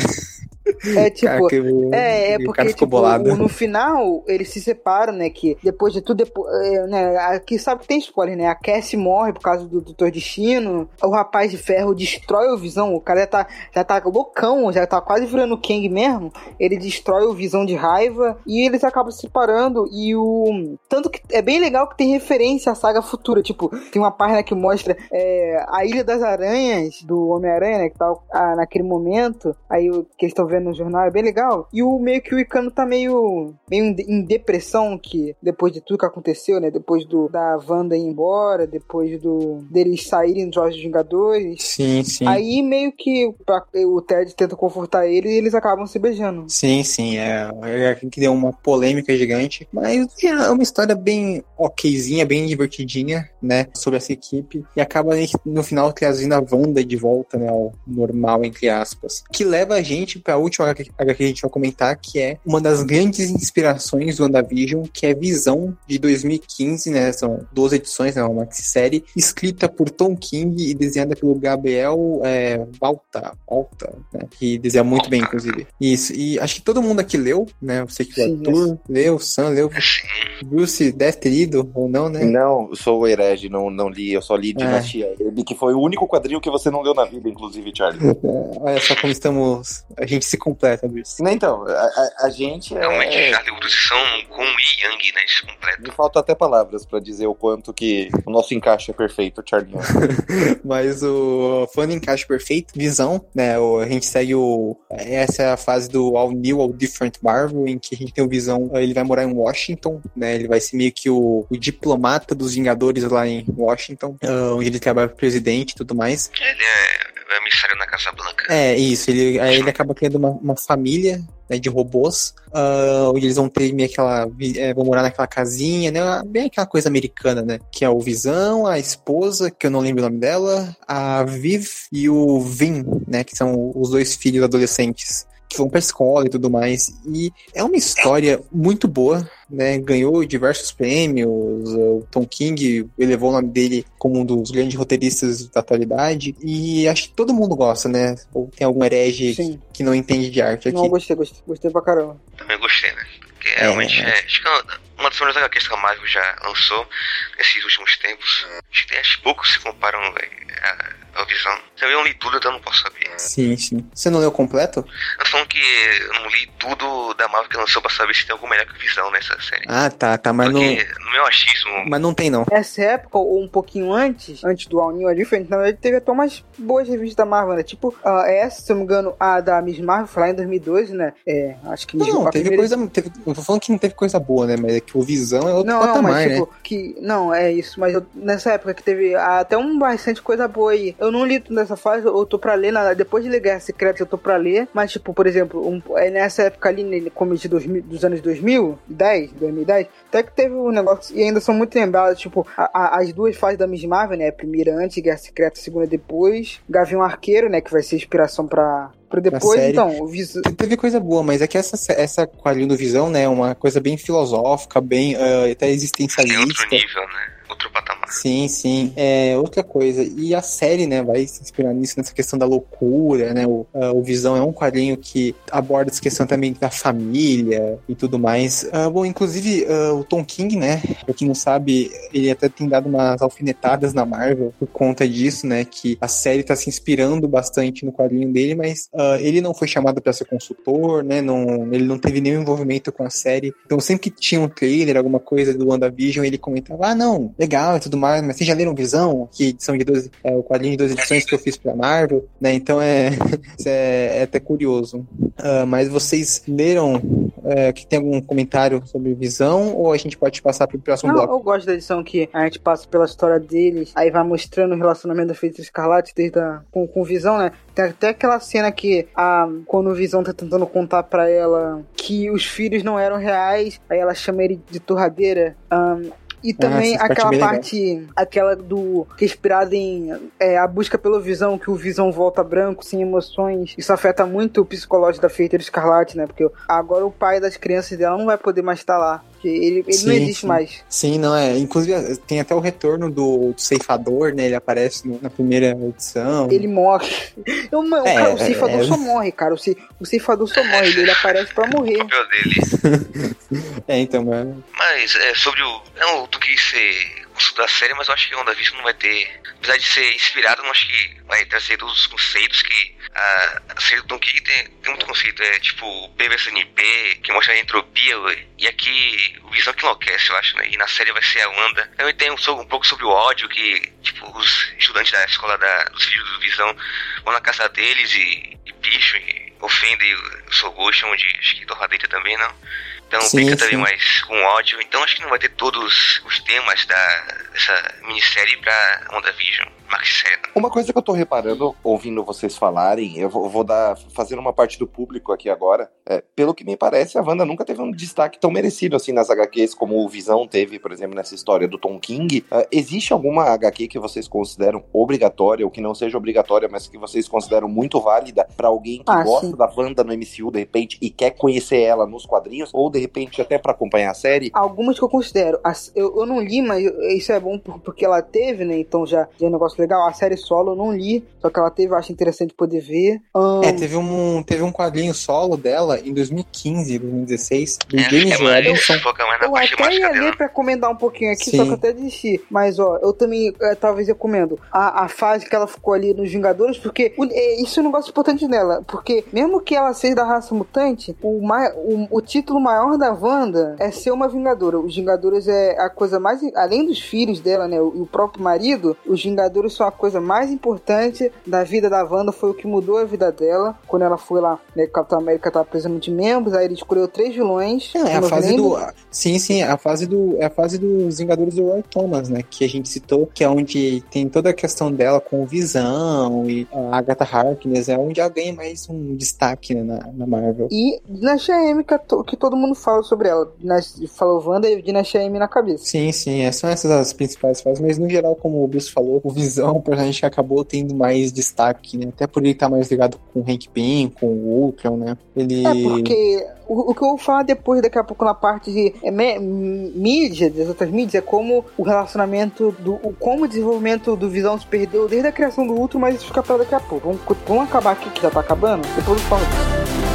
Speaker 2: É *laughs* tipo,
Speaker 1: Cara, que o-
Speaker 2: É, é porque, tipo,
Speaker 1: bolado.
Speaker 2: no final, eles se separam, né? Que depois de tudo, depois, é, né? Aqui sabe que tem spoiler, né? A Cassie morre por causa do Doutor Destino. O rapaz de ferro destrói o Visão. O cara já tá, já tá loucão, já tá quase virando o Kang mesmo. Ele destrói o Visão de raiva e eles acabam se separando. E o. Tanto que é bem legal que tem referência à saga futura. Tipo, tem uma página que mostra é, a Ilha das Aranhas do Homem-Aranha, né? Que tá ah, naquele momento. Aí que eles estão vendo no jornal é bem legal. E o meio que o Icano tá meio, meio em de- em depressão, que depois de tudo que aconteceu, né? Depois do da Wanda ir embora, depois do deles saírem dos Jogos Vingadores.
Speaker 1: Sim, sim.
Speaker 2: Aí meio que pra- o Ted tenta confortar ele e eles acabam se beijando.
Speaker 1: Sim, sim, é, é que deu uma polêmica gigante, mas é uma história bem okzinha, bem divertidinha, né, sobre essa equipe, e acaba no final trazendo a Wanda de volta, né, ao normal, entre aspas, que leva a gente pra última HQ que a gente vai comentar, que é uma das grandes inspirações do WandaVision, que é Visão, de 2015, né, são 12 edições, né, uma maxi-série, escrita por Tom King e desenhada pelo Gabriel é, Balta, Balta né, que desenha muito bem, inclusive. Isso, e acho que todo mundo aqui leu, né? Eu sei que o
Speaker 2: Sim,
Speaker 1: leu, o Sam leu, Bruce deve ter lido ou não, né?
Speaker 3: Não, eu sou o herege, não, não li, eu só li
Speaker 1: É.
Speaker 3: Dinastia M, que foi o único quadrinho que você não leu na vida, inclusive, Charlie. *laughs*
Speaker 1: É, Olha só como estamos. A gente se se completa, Luiz.
Speaker 3: Não, Então, a, a- gente
Speaker 4: Realmente,
Speaker 3: é...
Speaker 4: Charlie Woodson são Kun e Yang, né? Isso completo.
Speaker 3: Me faltam até palavras pra dizer o quanto que o nosso encaixe é perfeito, Charlie. *laughs*
Speaker 1: Mas o falando em encaixe perfeito, visão, né? o- a gente segue o. Essa é a fase do All New, All Different Marvel, em que a gente tem o Visão. Ele vai morar em Washington, né? Ele vai ser meio que o, o diplomata dos Vingadores lá em Washington, ah, onde ele trabalha pro presidente e tudo mais.
Speaker 4: Ele é, é na Casa.
Speaker 1: É, isso. Ele, aí ele acaba criando uma, uma família né, de robôs, ah, onde eles vão ter meio aquela. é, vão morar naquela casinha, né? Bem aquela coisa americana, né? Que é o Visão, a esposa, que eu não lembro o nome dela, a Viv e o Vin, né? Que são os dois filhos adolescentes. Que vão pra escola e tudo mais. E é uma história muito boa, né? Ganhou diversos prêmios. O Tom King elevou o nome dele como um dos grandes roteiristas da atualidade. E acho que todo mundo gosta, né? Ou tem algum herege
Speaker 2: Sim.
Speaker 1: que não entende de arte aqui.
Speaker 2: Não, gostei, gostei, gostei pra caramba.
Speaker 4: Também gostei, né? Porque realmente é. acho que é uma das melhores HQs que a Marvel já lançou nesses últimos tempos. Acho que tem acho poucos se comparam véi, a, a visão. Se eu não li tudo, então eu não posso saber.
Speaker 1: Sim, sim. Você não leu completo?
Speaker 4: Eu tô falando que eu não li tudo da Marvel que lançou pra saber se tem algum melhor que Visão nessa série.
Speaker 1: Ah, tá, tá. Mas não,
Speaker 4: Porque no meu achismo,
Speaker 1: mas não tem, não.
Speaker 2: Nessa época, ou um pouquinho antes, antes do All New, a Different, na verdade teve até umas boas revistas da Marvel, né? Tipo, ah, essa, se eu não me engano, a da Miss Marvel foi lá em 2012, né? É, acho que
Speaker 1: Não,
Speaker 2: a
Speaker 1: teve
Speaker 2: primeira-
Speaker 1: coisa. Teve, eu tô falando que não teve coisa boa, né? Mas é que o Visão é outro
Speaker 2: Não, não,
Speaker 1: patamar,
Speaker 2: mas
Speaker 1: né?
Speaker 2: tipo, que. Não, é isso, mas eu- nessa época que teve até um bastante coisa boa aí. Eu não li tudo nessa fase, eu tô pra ler, na- depois de ler Guerra Secreta eu tô pra ler, mas tipo, por exemplo, um, é nessa época ali, começo de 2000, dos anos 2010, 2010, até que teve um negócio, e ainda são muito lembrados, tipo, a- a- as duas fases da Miss Marvel, né, a primeira antes, Guerra Secreta, a segunda depois, Gavião Arqueiro, né, que vai ser inspiração pra, pra depois, então, o Vis-
Speaker 1: Te- Teve coisa boa, mas é que essa, essa quadrinho do Visão, né? É uma coisa bem filosófica, bem ah, até
Speaker 4: tem outro
Speaker 1: existencialista.
Speaker 4: nível, né? Outro patamar.
Speaker 1: Sim, sim. É outra coisa. E a série, né, vai se inspirar nisso, nessa questão da loucura, né? O, ah, o Visão é um quadrinho que aborda essa questão também da família e tudo mais. Ah, bom, inclusive, ah, o Tom King, né? Pra quem não sabe, ele até tem dado umas alfinetadas na Marvel por conta disso, né? Que a série tá se inspirando bastante no quadrinho dele, mas ah, ele não foi chamado para ser consultor, né? Não, ele não teve nenhum envolvimento com a série. Então, sempre que tinha um trailer, alguma coisa do WandaVision, ele comentava: Ah, não, legal e tudo mais, mas vocês já leram Visão? Que edição de 12, é o quadrinho de duas edições que eu fiz pra Marvel, né? Então é, *laughs* é, é até curioso. Ah, mas vocês leram? É, que tem algum comentário sobre Visão? Ou a gente pode passar pro próximo
Speaker 2: Não,
Speaker 1: bloco?
Speaker 2: eu gosto da edição que a gente passa pela história deles, aí vai mostrando o relacionamento da Feiticeira Escarlate desde a, com, com Visão, né? Tem até aquela cena que a, quando o Visão tá tentando contar pra ela que os filhos não eram reais, aí ela chama ele de torradeira. ahn, e também
Speaker 1: parte
Speaker 2: aquela
Speaker 1: legal.
Speaker 2: parte, aquela do que é inspirada em é, a busca pelo Visão, que o Visão volta branco, sem emoções. Isso afeta muito o psicológico da Feiticeira Escarlate, né? Porque agora o pai das crianças dela não vai poder mais estar lá. Porque ele, ele não
Speaker 1: Sim,
Speaker 2: existe
Speaker 1: sim.
Speaker 2: mais.
Speaker 1: Sim, não é. Inclusive, tem até o retorno do, do ceifador, né? Ele aparece no- na primeira edição.
Speaker 2: Ele morre. *laughs* Eu, mano,
Speaker 1: É,
Speaker 2: cara, o ceifador
Speaker 1: é.
Speaker 2: só morre, cara. O, ce- o ceifador só morre. Ele, ele aparece pra morrer.
Speaker 4: O. *laughs*
Speaker 1: É, então, mas
Speaker 4: Mas é, sobre o. Não, tu quis ser consultor da série, mas eu acho que o WandaVision não vai ter. Apesar de ser inspirado, não acho que vai trazer todos os conceitos que a, a série do Tom King tem, tem muito conceito. É tipo P versus NP, que mostra a entropia, e aqui o Visão que enlouquece, eu acho, né? E na série vai ser a Wanda. Também tem um, um pouco sobre o ódio que, tipo, os estudantes da escola da, dos filhos do Visão vão na casa deles e, e picham e ofendem o Sogô, chamam de, acho que torradeira também, não. Então
Speaker 1: Sim, sim.
Speaker 4: também mais com ódio. Então acho que não vai ter todos os temas da, dessa minissérie pra WandaVision, né?
Speaker 3: Uma coisa que eu tô reparando, ouvindo vocês falarem, eu vou, vou dar, fazendo uma parte do público aqui agora. é, pelo que me parece, a Wanda nunca teve um destaque tão merecido assim nas HQs como o Visão teve, por exemplo, nessa história do Tom King. É, existe alguma HQ que vocês consideram obrigatória, ou que não seja obrigatória, mas que vocês consideram muito válida pra alguém que
Speaker 2: Ah,
Speaker 3: gosta
Speaker 2: sim.
Speaker 3: da Wanda no MCU de repente e quer conhecer ela nos quadrinhos? Ou de repente, até pra acompanhar a série?
Speaker 2: Algumas que eu considero. As- Eu, eu não li, mas eu- isso é bom por- porque ela teve, né? Então já, já é um negócio legal. A série solo eu não li, só que ela teve, eu acho interessante poder ver. Ahn,
Speaker 1: É, teve um, teve um quadrinho solo dela em 2015, 2016, do
Speaker 4: É,
Speaker 1: James
Speaker 4: é mais,
Speaker 1: Robinson.
Speaker 2: Eu
Speaker 4: parte
Speaker 2: até ia ler pra comentar um pouquinho aqui,
Speaker 1: Sim.
Speaker 2: só que eu até desisti. Mas, ó, eu também eh, talvez recomendo a, a fase que ela ficou ali nos Vingadores, porque o- eh, isso é um negócio importante nela. Porque mesmo que ela seja da raça mutante, o, o, o título maior da Wanda é ser uma Vingadora. Os Vingadores é a coisa mais. Além dos filhos dela, né? E o próprio marido, os Vingadores são a coisa mais importante da vida da Wanda. Foi o que mudou a vida dela. Quando ela foi lá, né? Capitão América tava precisando de membros, aí ele escolheu três vilões.
Speaker 1: É, a
Speaker 2: eu
Speaker 1: fase
Speaker 2: lembro.
Speaker 1: do. Sim, sim, a fase do. É a fase dos Vingadores do Roy Thomas, né? Que a gente citou, que é onde tem toda a questão dela com o Visão e a Agatha Harkness, é onde ela ganha mais um destaque né, na, na Marvel.
Speaker 2: E Dinastia M, que, é to- que todo mundo fala sobre ela. Dinastia- Falou Wanda e Dinastia M na cabeça.
Speaker 1: Sim, sim, é, são essas as principais fases, mas no geral, como o Bruce falou, o Visão personagem que acabou tendo mais destaque, né? Até por ele estar mais ligado com o Hank Pym, com o Ultron, né? Ele.
Speaker 2: É porque o, o que eu vou falar depois, daqui a pouco, na parte de é, me- mídia, das outras mídias, é como o relacionamento, do, o, como o desenvolvimento do Visão se perdeu desde a criação do Ultron, mas isso fica pra daqui a pouco. Vamos, vamos acabar aqui, que já tá acabando, depois eu falo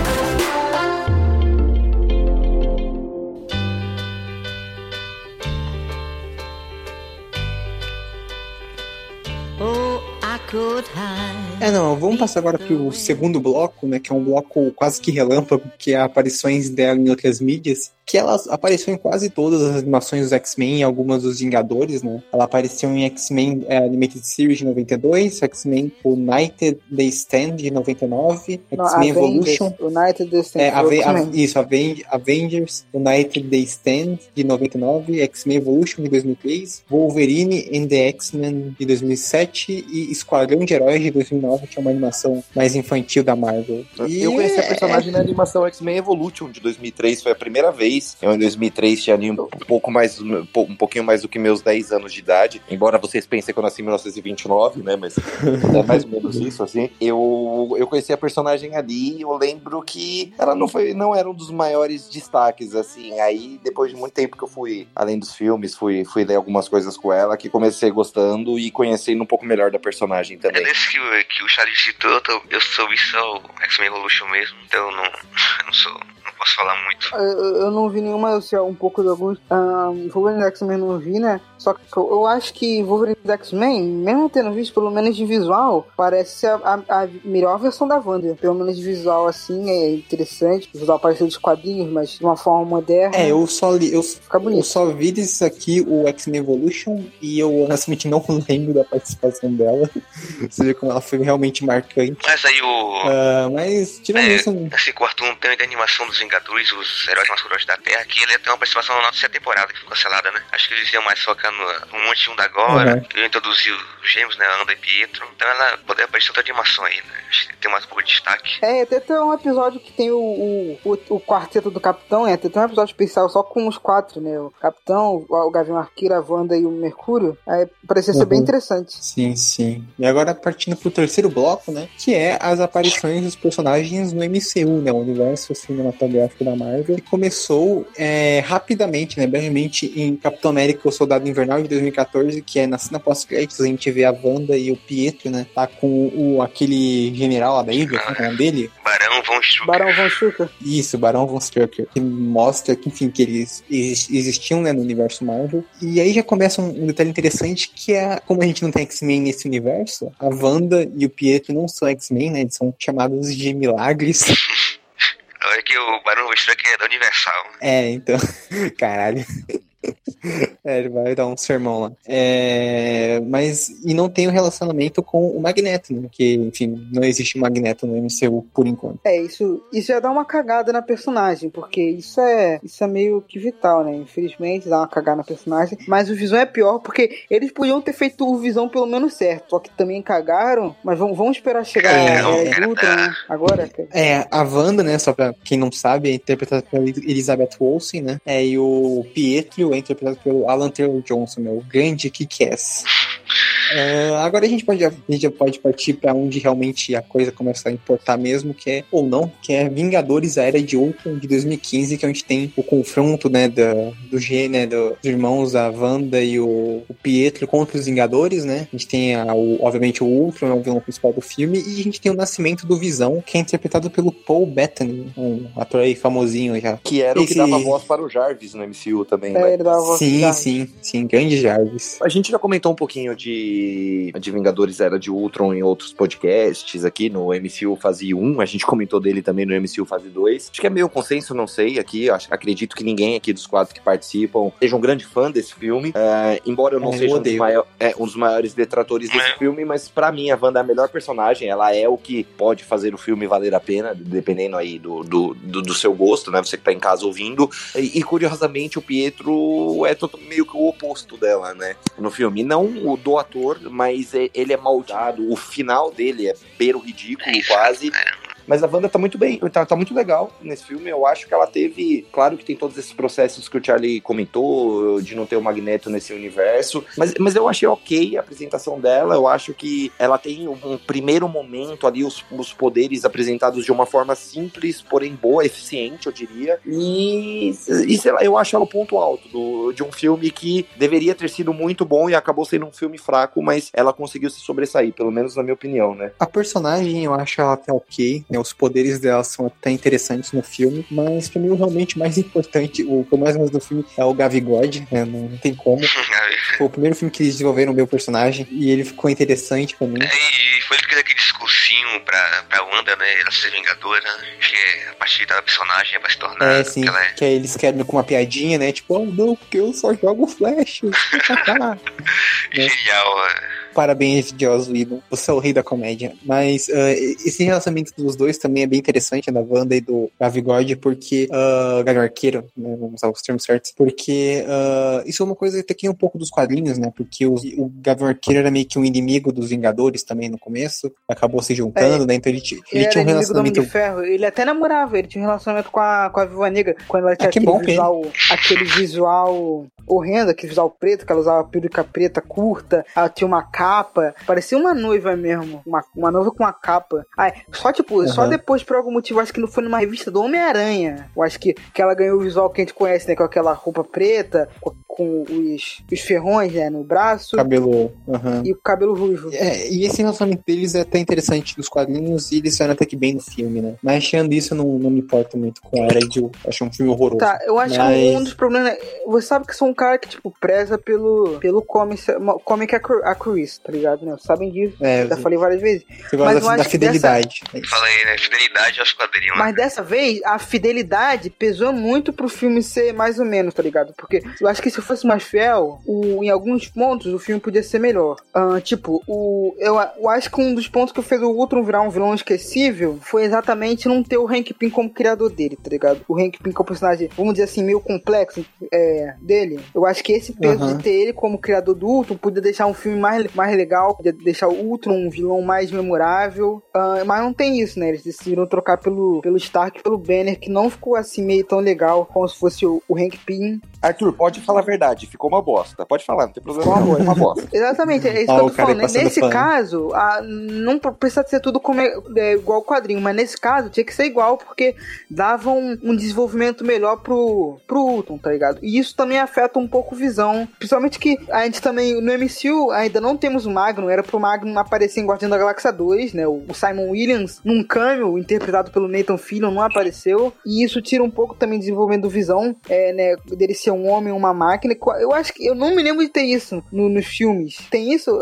Speaker 5: could hide.
Speaker 1: É, não, vamos passar agora pro segundo bloco, né? Que é um bloco quase que relâmpago, que é aparições dela em outras mídias. Que ela apareceu em quase todas as animações dos X-Men e algumas dos Vingadores, né? Ela apareceu em X-Men é, Animated Series de 92, X-Men United The Stand de 99,
Speaker 2: Não,
Speaker 1: X-Men Evolution.
Speaker 2: United.
Speaker 1: É, Ave-
Speaker 2: X-Men.
Speaker 1: Ave- isso, Aven- Avengers United The Stand de 99, X-Men Evolution de 2003, Wolverine and the X-Men de 2007 e Esquadrão de Heróis de 2009, que é uma animação mais infantil da Marvel. E
Speaker 3: eu conheci a
Speaker 1: é-
Speaker 3: personagem na animação X-Men Evolution de 2003, foi a primeira vez. Eu em 2003 tinha ali um pouco mais, um pou- um pouquinho mais do que meus 10 anos de idade. Embora vocês pensem que eu nasci em 1929, né? Mas é mais ou menos isso, assim. Eu, eu conheci a personagem ali e eu lembro que ela não foi, não era um dos maiores destaques, assim. Aí, depois de muito tempo que eu fui, além dos filmes, fui, fui ler algumas coisas com ela, que comecei gostando e conhecendo um pouco melhor da personagem
Speaker 4: É
Speaker 3: também.
Speaker 4: desse que, o- que o Charlie citou, eu, tô- eu soube só o X-Men Evolution mesmo, então não, *laughs* não sou. Não posso falar muito.
Speaker 2: Eu, eu não vi nenhuma, eu sei um pouco de alguns. Um, Wolverine X-Men não vi, né? Só que eu, eu acho que Wolverine X-Men, mesmo tendo visto, pelo menos de visual, parece ser a, a- a melhor versão da Wanda. Pelo menos de visual, assim, é interessante. O visual parecido dos quadrinhos, mas de uma forma moderna.
Speaker 1: É, eu só li, eu,
Speaker 2: Fica
Speaker 1: eu
Speaker 2: bonito.
Speaker 1: só vi desse aqui o X-Men Evolution e eu honestamente não *laughs* lembro da participação dela. *laughs* Você vê como ela foi realmente marcante.
Speaker 4: Mas aí o.
Speaker 1: Ah, mas tirando
Speaker 4: É.
Speaker 1: isso,
Speaker 4: Esse quarto um tem de animação dos Vingadores, os heróis mais curiosos da Terra, que ele tem uma participação na nossa temporada que ficou cancelada, né? Acho que eles iam mais focar no, no Monte 1 da agora,
Speaker 1: Uhum.
Speaker 4: eu introduzi os gêmeos, né? Anda e Pietro. Então ela poderia aparecer outra animação aí, né? Acho que tem mais um pouco de destaque.
Speaker 2: É, até tem um episódio que tem o, o, o, o quarteto do Capitão, é, até tem um episódio especial só com os quatro, né? O Capitão, o, o Gavião Arqueiro, a Wanda e o Mercúrio. Aí parecia ser bem
Speaker 1: Uhum.
Speaker 2: interessante.
Speaker 1: Sim, sim. E agora partindo pro terceiro bloco, né? Que é as aparições dos personagens no MCU, né? O universo cinematográfico da Marvel. Que começou é, rapidamente, né? Brevemente em Capitão América, o Soldado Invernal de 2014, que é na cena pós-créditos, a gente vê a Wanda e o Pietro, né? Tá com o, aquele general lá da ilha, como é o nome dele?
Speaker 4: Barão Von Strucker.
Speaker 2: Barão Von Strucker.
Speaker 1: Isso, Barão Von Strucker, que mostra que, enfim, que eles exis- existiam né, no universo Marvel. E aí já começa um, um detalhe interessante que é, como a gente não tem X-Men nesse universo, a Wanda e o Pietro não são X-Men, né? Eles são chamados de milagres. *laughs*
Speaker 4: Olha que o Barão Von Strucker é da Universal.
Speaker 1: É, então. *laughs* Caralho. *laughs* É, ele vai dar um sermão lá. É, mas, e não tem o relacionamento com o Magneto, né? Que, enfim, não existe Magneto no MCU por enquanto.
Speaker 2: É, isso, isso já dá uma cagada na personagem, porque isso é, isso é meio que vital, né? Infelizmente dá uma cagada na personagem. Mas o Visão é pior, porque eles podiam ter feito o Visão pelo menos certo. Só que também cagaram. Mas vamos, vamos esperar chegar
Speaker 1: É,
Speaker 2: a
Speaker 4: cara,
Speaker 2: Ultron, né? Agora.
Speaker 1: É, a Wanda, né, só pra quem não sabe, é interpretada pela Elizabeth Olsen, né? É, e o Pietro é interpretado pelo Alan Taylor Johnson, o grande Kick-Ass. Uh, agora a gente pode, a gente já pode partir para onde realmente a coisa começa a importar mesmo, que é, ou não, que é Vingadores, a Era de Ultron de 2015, que é onde tem o confronto, né, do, do G, né, do, dos irmãos, a Wanda e o, o Pietro contra os Vingadores, né? A gente tem, a, o, obviamente, o Ultron, é o vilão principal do filme, e a gente tem o nascimento do Visão, que é interpretado pelo Paul Bettany, um ator aí famosinho já.
Speaker 3: Que era Esse... o que dava voz para o Jarvis no MCU também,
Speaker 2: é,
Speaker 3: né?
Speaker 2: Ele dava voz
Speaker 1: sim, sim, sim, grande Jarvis.
Speaker 3: A gente já comentou um pouquinho de, de Vingadores Era de Ultron em outros podcasts aqui no MCU Fase 1, a gente comentou dele também no MCU Fase 2. Acho que é meio consenso, não sei, aqui, acho, acredito que ninguém aqui dos quatro que participam seja um grande fã desse filme, é, embora eu não é, seja eu um, dos maior, é, um, dos maiores detratores desse é. filme, mas para mim a Wanda é a melhor personagem, ela é o que pode fazer o filme valer a pena, dependendo aí do, do, do, do seu gosto, né, você que tá em casa ouvindo, e, e curiosamente o Pietro é meio que o oposto dela, né, no filme, não o do ator, mas é, ele é maldado, o final dele é beiro ridículo quase, mas a Wanda tá muito bem, tá, tá, muito legal nesse filme. Eu acho que ela teve. Claro que tem todos esses processos que o Charlie comentou, de não ter o Magneto nesse universo. Mas, mas eu achei ok a apresentação dela. Eu acho que ela tem um primeiro momento ali, os, os poderes apresentados de uma forma simples, porém boa, eficiente, eu diria. E, e sei lá, eu acho ela o ponto alto do, de um filme que deveria ter sido muito bom e acabou sendo um filme fraco, mas ela conseguiu se sobressair, pelo menos na minha opinião, né?
Speaker 1: A personagem eu acho ela até ok. Né? Os poderes dela são até interessantes no filme, mas pra mim o realmente mais *laughs* importante, o que eu mais gosto do filme é o Gavigode, né? Não tem como. *laughs* Foi o primeiro filme que eles desenvolveram o meu personagem e ele ficou interessante pra mim. É,
Speaker 4: e foi ele que fez aquele discursinho pra, pra Wanda, né? Ela ser vingadora, que é a partir da personagem vai se tornar.
Speaker 1: É, sim. Que, é... que aí eles querem com uma piadinha, né? Tipo, oh não, porque eu só jogo flash. *laughs*
Speaker 4: Genial, é
Speaker 1: parabéns, Joss Whedon, você é o rei da comédia. Mas uh, esse relacionamento dos dois também é bem interessante, da Wanda e do Gavigode, porque uh, Gavião Arqueiro, né, vamos usar os termos certos, porque uh, isso é uma coisa até que é um pouco dos quadrinhos, né, porque o, o Gavião Arqueiro era meio que um inimigo dos Vingadores também no começo, acabou se juntando, é, né, então ele, ele, ele tinha um relacionamento...
Speaker 2: De Ferro. Ele até namorava, ele tinha um relacionamento com a, com a Viva Negra, quando ela tinha ah, aquele, bom, visual, aquele visual horrendo, aquele visual preto, que ela usava peruca preta curta, ela tinha uma capa, parecia uma noiva mesmo, uma, uma noiva com uma capa. Ai, só tipo, uhum. só depois por algum motivo, acho que não foi numa revista do Homem-Aranha, eu acho que, que ela ganhou o visual que a gente conhece, né, com aquela roupa preta, com, com os, os ferrões, né, no braço.
Speaker 1: Cabelo, uhum.
Speaker 2: E o cabelo ruivo.
Speaker 1: É, e esse relacionamento deles é até interessante dos quadrinhos e eles fizeram até que bem no filme, né. Mas achando isso, eu não, não me importo muito com a Era de Acho um filme horroroso.
Speaker 2: Tá, eu acho mas... que um dos problemas, você sabe que sou um cara que, tipo, preza pelo, pelo comic, comic accuracy, tá ligado? Né? Sabem disso. É, já falei várias vezes.
Speaker 1: Você gosta mas da, da fidelidade.
Speaker 4: Dessa... Falei, né? Fidelidade aos quadrinhos.
Speaker 2: Mas dessa vez, a fidelidade pesou muito pro filme ser mais ou menos, tá ligado? Porque eu acho que se fosse mais fiel, o, em alguns pontos o filme podia ser melhor. Uh, tipo, o, eu, eu acho que um dos pontos que fez o Ultron virar um vilão esquecível foi exatamente não ter o Hank Pym como criador dele, tá ligado? O Hank Pym que é um personagem, vamos dizer assim, meio complexo é, dele. Eu acho que esse peso uhum. de ter ele como criador do Ultron podia deixar um filme mais, mais legal, podia deixar o Ultron um vilão mais memorável. Uh, mas não tem isso, né? Eles decidiram trocar pelo, pelo Stark pelo Banner, que não ficou assim meio tão legal como se fosse o, o Hank Pym.
Speaker 3: Arthur, pode falar a verdade, ficou uma bosta. Pode falar, não tem problema, não, é uma bosta. *laughs*
Speaker 2: Exatamente, é isso ah, que eu tô falando. Nesse pano. caso, a, não precisa ser tudo como é, é, igual o quadrinho, mas nesse caso tinha que ser igual, porque dava um, um desenvolvimento melhor pro, pro Ultron, tá ligado? E isso também afeta um pouco a visão, principalmente que a gente também, no MCU, ainda não temos o Magnum, era pro Magnum aparecer em Guardião da Galáxia 2, né? O Simon Williams, num câmbio interpretado pelo Nathan Fillion, não apareceu, e isso tira um pouco também do desenvolvimento do Visão, é, né? Dele ser um homem, uma máquina. Eu acho que eu não me lembro de ter isso no, nos filmes. Tem isso?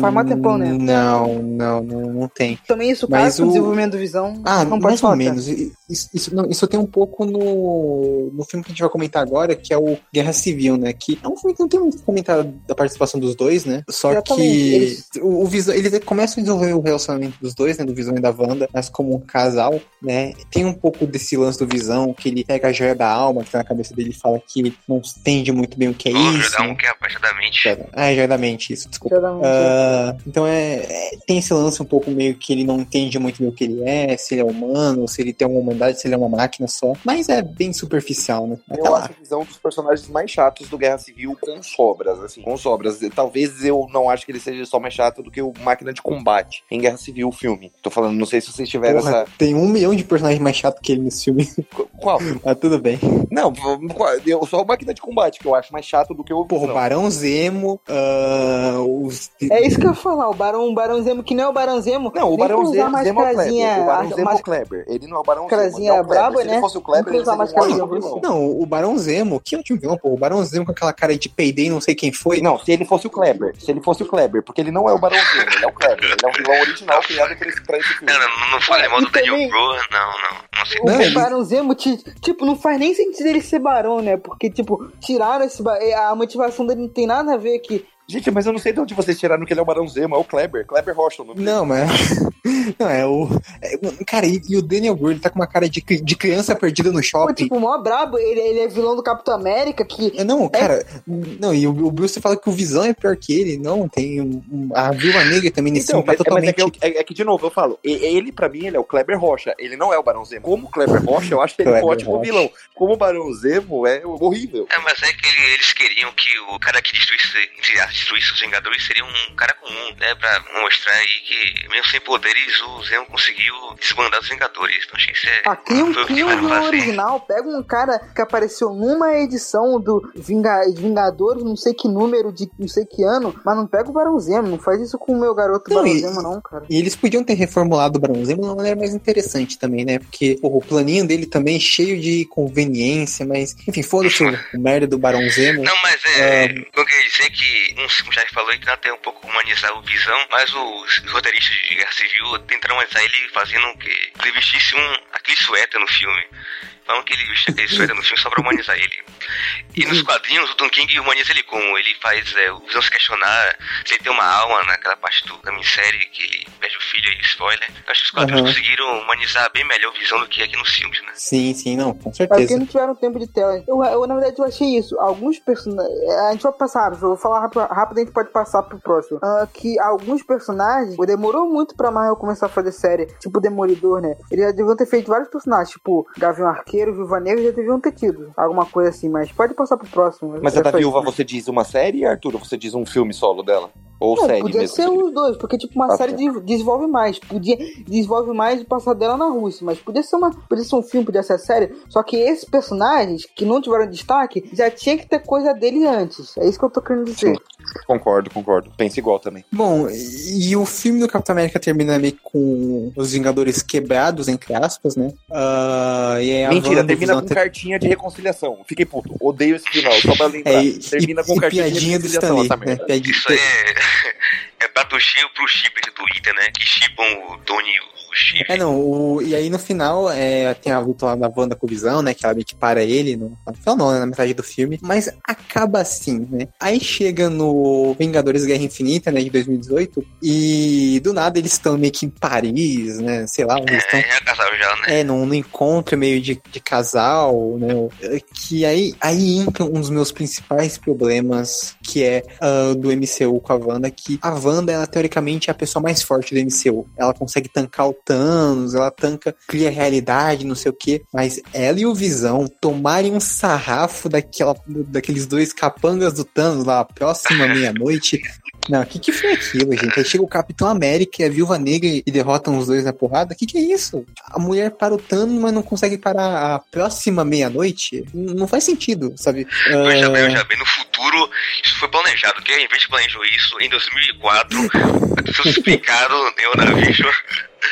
Speaker 2: Faz mais tempão, né?
Speaker 1: Não, não, não, não tem.
Speaker 2: Também isso caso o desenvolvimento do Visão.
Speaker 1: Ah, não mais ou menos. Isso, isso, não, isso tem um pouco no, no filme que a gente vai comentar agora, que é o Guerra Civil, né? Que é um filme que não tem muito comentário da participação dos dois, né? Só que eles... O, o Visão, eles começam a desenvolver o relacionamento dos dois, né? Do Visão e da Wanda, mas como um casal, né? Tem um pouco desse lance do Visão, que ele pega a joia da alma que tá na cabeça dele e fala que não entende muito bem o que é
Speaker 4: Ou
Speaker 1: isso.
Speaker 4: jogar um que é apaixonadamente.
Speaker 1: Ah, é Jordamente, isso, desculpa. Ah, então é, é- tem esse lance um pouco meio que ele não entende muito bem o que ele é, se ele é humano, se ele tem uma humanidade, se ele é uma máquina só. Mas é bem superficial, né? Tá
Speaker 3: Eu
Speaker 1: lá.
Speaker 3: acho a visão dos personagens mais chatos do Guerra Civil com sobras, assim. Com sobras. Talvez eu não acho que ele seja só mais chato do que o Máquina de Combate em Guerra Civil, o filme. Tô falando, não sei se vocês tiveram
Speaker 1: Porra,
Speaker 3: essa.
Speaker 1: Tem um milhão de personagens mais chatos que ele nesse filme.
Speaker 3: Qual?
Speaker 1: Mas *laughs* tudo bem.
Speaker 3: Não, eu só o Máquina de Combate, que eu acho mais chato do que o.
Speaker 1: Porra, o
Speaker 3: não.
Speaker 1: Barão Zemo, ah, os.
Speaker 2: É isso que eu ia falar, o Barão, o Barão Zemo, que nem é o Barão Zemo.
Speaker 3: Não, o Barão Zemo, Zemo é o Kleber. O Barão Zemo é o
Speaker 2: mas-
Speaker 3: Kleber. Ele não é o Barão Zemo. É o Kleber.
Speaker 2: braba,
Speaker 3: Se
Speaker 2: né?
Speaker 3: ele fosse o Kleber,
Speaker 2: Não
Speaker 3: ele seria um.
Speaker 1: Não, o Barão Zemo, que ótimo vilão, pô. O Barão Zemo com aquela cara de peidei, não sei quem foi.
Speaker 3: Não, se ele fosse o Kleber. Se ele fosse o Kleber, porque ele não é o Barão Zemo, ele é o Kleber. Ele é um vilão original criado pra esse, pra esse filme.
Speaker 4: Não, não, não fale mal do Daniel
Speaker 2: também-
Speaker 4: Bro, não, não. Não sei.
Speaker 2: O
Speaker 1: Não, ele-
Speaker 2: Barão Zemo, ti- tipo, não faz nem sentido ele ser barão, né? Porque, tipo, tiraram esse. A motivação dele não tem nada a ver que.
Speaker 3: Gente, mas eu não sei de onde vocês tiraram que ele é o Barão Zemo, é o Kleber. Kleber Rocha, o nome dele.
Speaker 1: Não, mas. *laughs* Não, é o. é- cara, e, e o Daniel Brühl, ele tá com uma cara de, de criança perdida no
Speaker 2: Pô,
Speaker 1: shopping.
Speaker 2: tipo, o maior brabo, ele, ele é vilão do Capitão América, que.
Speaker 1: É, Não, cara, não, e o, o Bruce fala que o Visão é pior que ele, não, tem um- um- a Viúva Negra também nesse
Speaker 3: Então,
Speaker 1: filme tá
Speaker 3: mas, mas é,
Speaker 1: totalmente...
Speaker 3: que, eu- é- é que, de novo, eu falo, ele, pra mim, ele é o Kleber Rocha, ele não é o Barão Zemo. Como o Kleber Rocha, eu acho que ele é um ótimo vilão. Como o Barão Zemo, é horrível.
Speaker 4: É, mas é que ele- eles queriam que o cara que destruísse, entre aspas, destruísse os Vingadores seria um cara comum, né? Pra mostrar aí que, mesmo sem poderes, o Zemo conseguiu desbandar os Vingadores. Então achei que isso é.
Speaker 2: Ah, cria um, cria um vilão original, pega um cara que apareceu numa edição do Vinga- Vingadores, não sei que número de não sei que ano, mas não pega o Barão Zemo, não faz isso com o meu garoto
Speaker 1: Não,
Speaker 2: Barão
Speaker 1: e-
Speaker 2: Zemo, não, cara.
Speaker 1: E eles podiam ter reformulado o Barão Zemo de uma maneira mais interessante também, né? Porque porra, o planinho dele também é cheio de conveniência, mas... Enfim, foda-se o, merda do Barão Zemo.
Speaker 4: Não, mas é. Eu queria dizer que, um, como já falou, que até um pouco humanizar o Visão, mas os roteiristas de Guerra Civil tentaram humanizar ele fazendo que ele vestisse um, aquele suéter no filme. Falam que ele veste aquele suéter no filme só pra humanizar ele. E nos quadrinhos, o Tom King humaniza ele como? Ele faz é, o Visão se questionar se ele tem uma alma naquela parte do, da minissérie que ele perde o filho aí, spoiler. Eu acho que os quadrinhos
Speaker 1: Aham.
Speaker 4: conseguiram humanizar bem melhor o Visão do que aqui nos filmes, né?
Speaker 1: Sim, sim, não, com
Speaker 2: Mas porque
Speaker 1: certeza.
Speaker 2: não tiveram tempo de tela. Eu, eu, na verdade, eu achei isso. Alguns personagens. A gente vai passar, eu vou falar rápido, rápido a gente pode passar pro próximo. Ah, que alguns personagens. Demorou muito pra Marvel começar a fazer série, tipo Demolidor, né? Eles já deviam ter feito vários personagens, tipo Gavião Arqueiro, Viúva Negra, já deviam ter tido alguma coisa assim, mas pode passar pro próximo.
Speaker 3: Mas
Speaker 2: É
Speaker 3: a da viúva
Speaker 2: isso.
Speaker 3: você diz uma série, Arthur? Ou você diz um filme solo dela? Ou
Speaker 2: Não,
Speaker 3: série
Speaker 2: podia
Speaker 3: mesmo?
Speaker 2: ser os dois, porque tipo uma
Speaker 3: Ah,
Speaker 2: série
Speaker 3: tá.
Speaker 2: de- desenvolve mais, podia desenvolve mais o passado dela na Rússia, mas podia ser uma, podia ser um filme, podia ser a série. Só que esses personagens que não tiveram destaque já tinha que ter coisa deles antes. É isso que eu tô querendo dizer.
Speaker 3: Sim. Concordo, concordo. Penso igual também.
Speaker 1: Bom, e, o filme do Capitão América termina meio com os Vingadores quebrados, entre aspas, né? Ah, e
Speaker 3: Mentira,
Speaker 1: Wanda,
Speaker 3: termina com
Speaker 1: Visão
Speaker 3: cartinha de reconciliação. Fiquei puto. Odeio esse final, só pra lembrar.
Speaker 1: É, e,
Speaker 3: termina
Speaker 1: e-
Speaker 3: com
Speaker 1: e
Speaker 3: cartinha de
Speaker 1: piadinha do
Speaker 3: reconciliação,
Speaker 1: Stanley,
Speaker 3: essa
Speaker 1: né? Piadinha-
Speaker 4: Isso aí é, *laughs* é patrocínio pro shippers do Twitter, né? Que shippam o Tony Chip.
Speaker 1: É, não, o- e aí no final é, tem a luta lá da Wanda com o Visão, né? Que ela meio que para ele, no, no final não, né, na metade do filme, mas acaba assim, né? Aí chega no Vingadores Guerra Infinita, né, de 2018, e do nada eles estão meio que em Paris, né? Sei lá, onde eles estão.
Speaker 4: É, casal já, né?
Speaker 1: É, num, num encontro meio de, de casal, né? Que aí, aí entra um dos meus principais problemas, que é ah, do MCU com a Wanda, que a Wanda, ela teoricamente é a pessoa mais forte do MCU. Ela consegue tancar o Thanos, ela tanca, cria realidade, não sei o quê. Mas ela e o Visão tomarem um sarrafo daquela, daqueles dois capangas do Thanos lá, próxima meia-noite. *laughs* Não, o que, que foi aquilo, gente? Aí chega o Capitão América e a Viúva Negra e derrotam os dois na porrada. O que, que é isso? A mulher para o Thanos, mas não consegue parar a próxima meia-noite? Não faz sentido, sabe?
Speaker 4: Veja bem,
Speaker 1: Ah,
Speaker 4: veja bem, no futuro isso foi planejado, que em vez de planejou isso em 2004, as pessoas explicaram em WandaVision.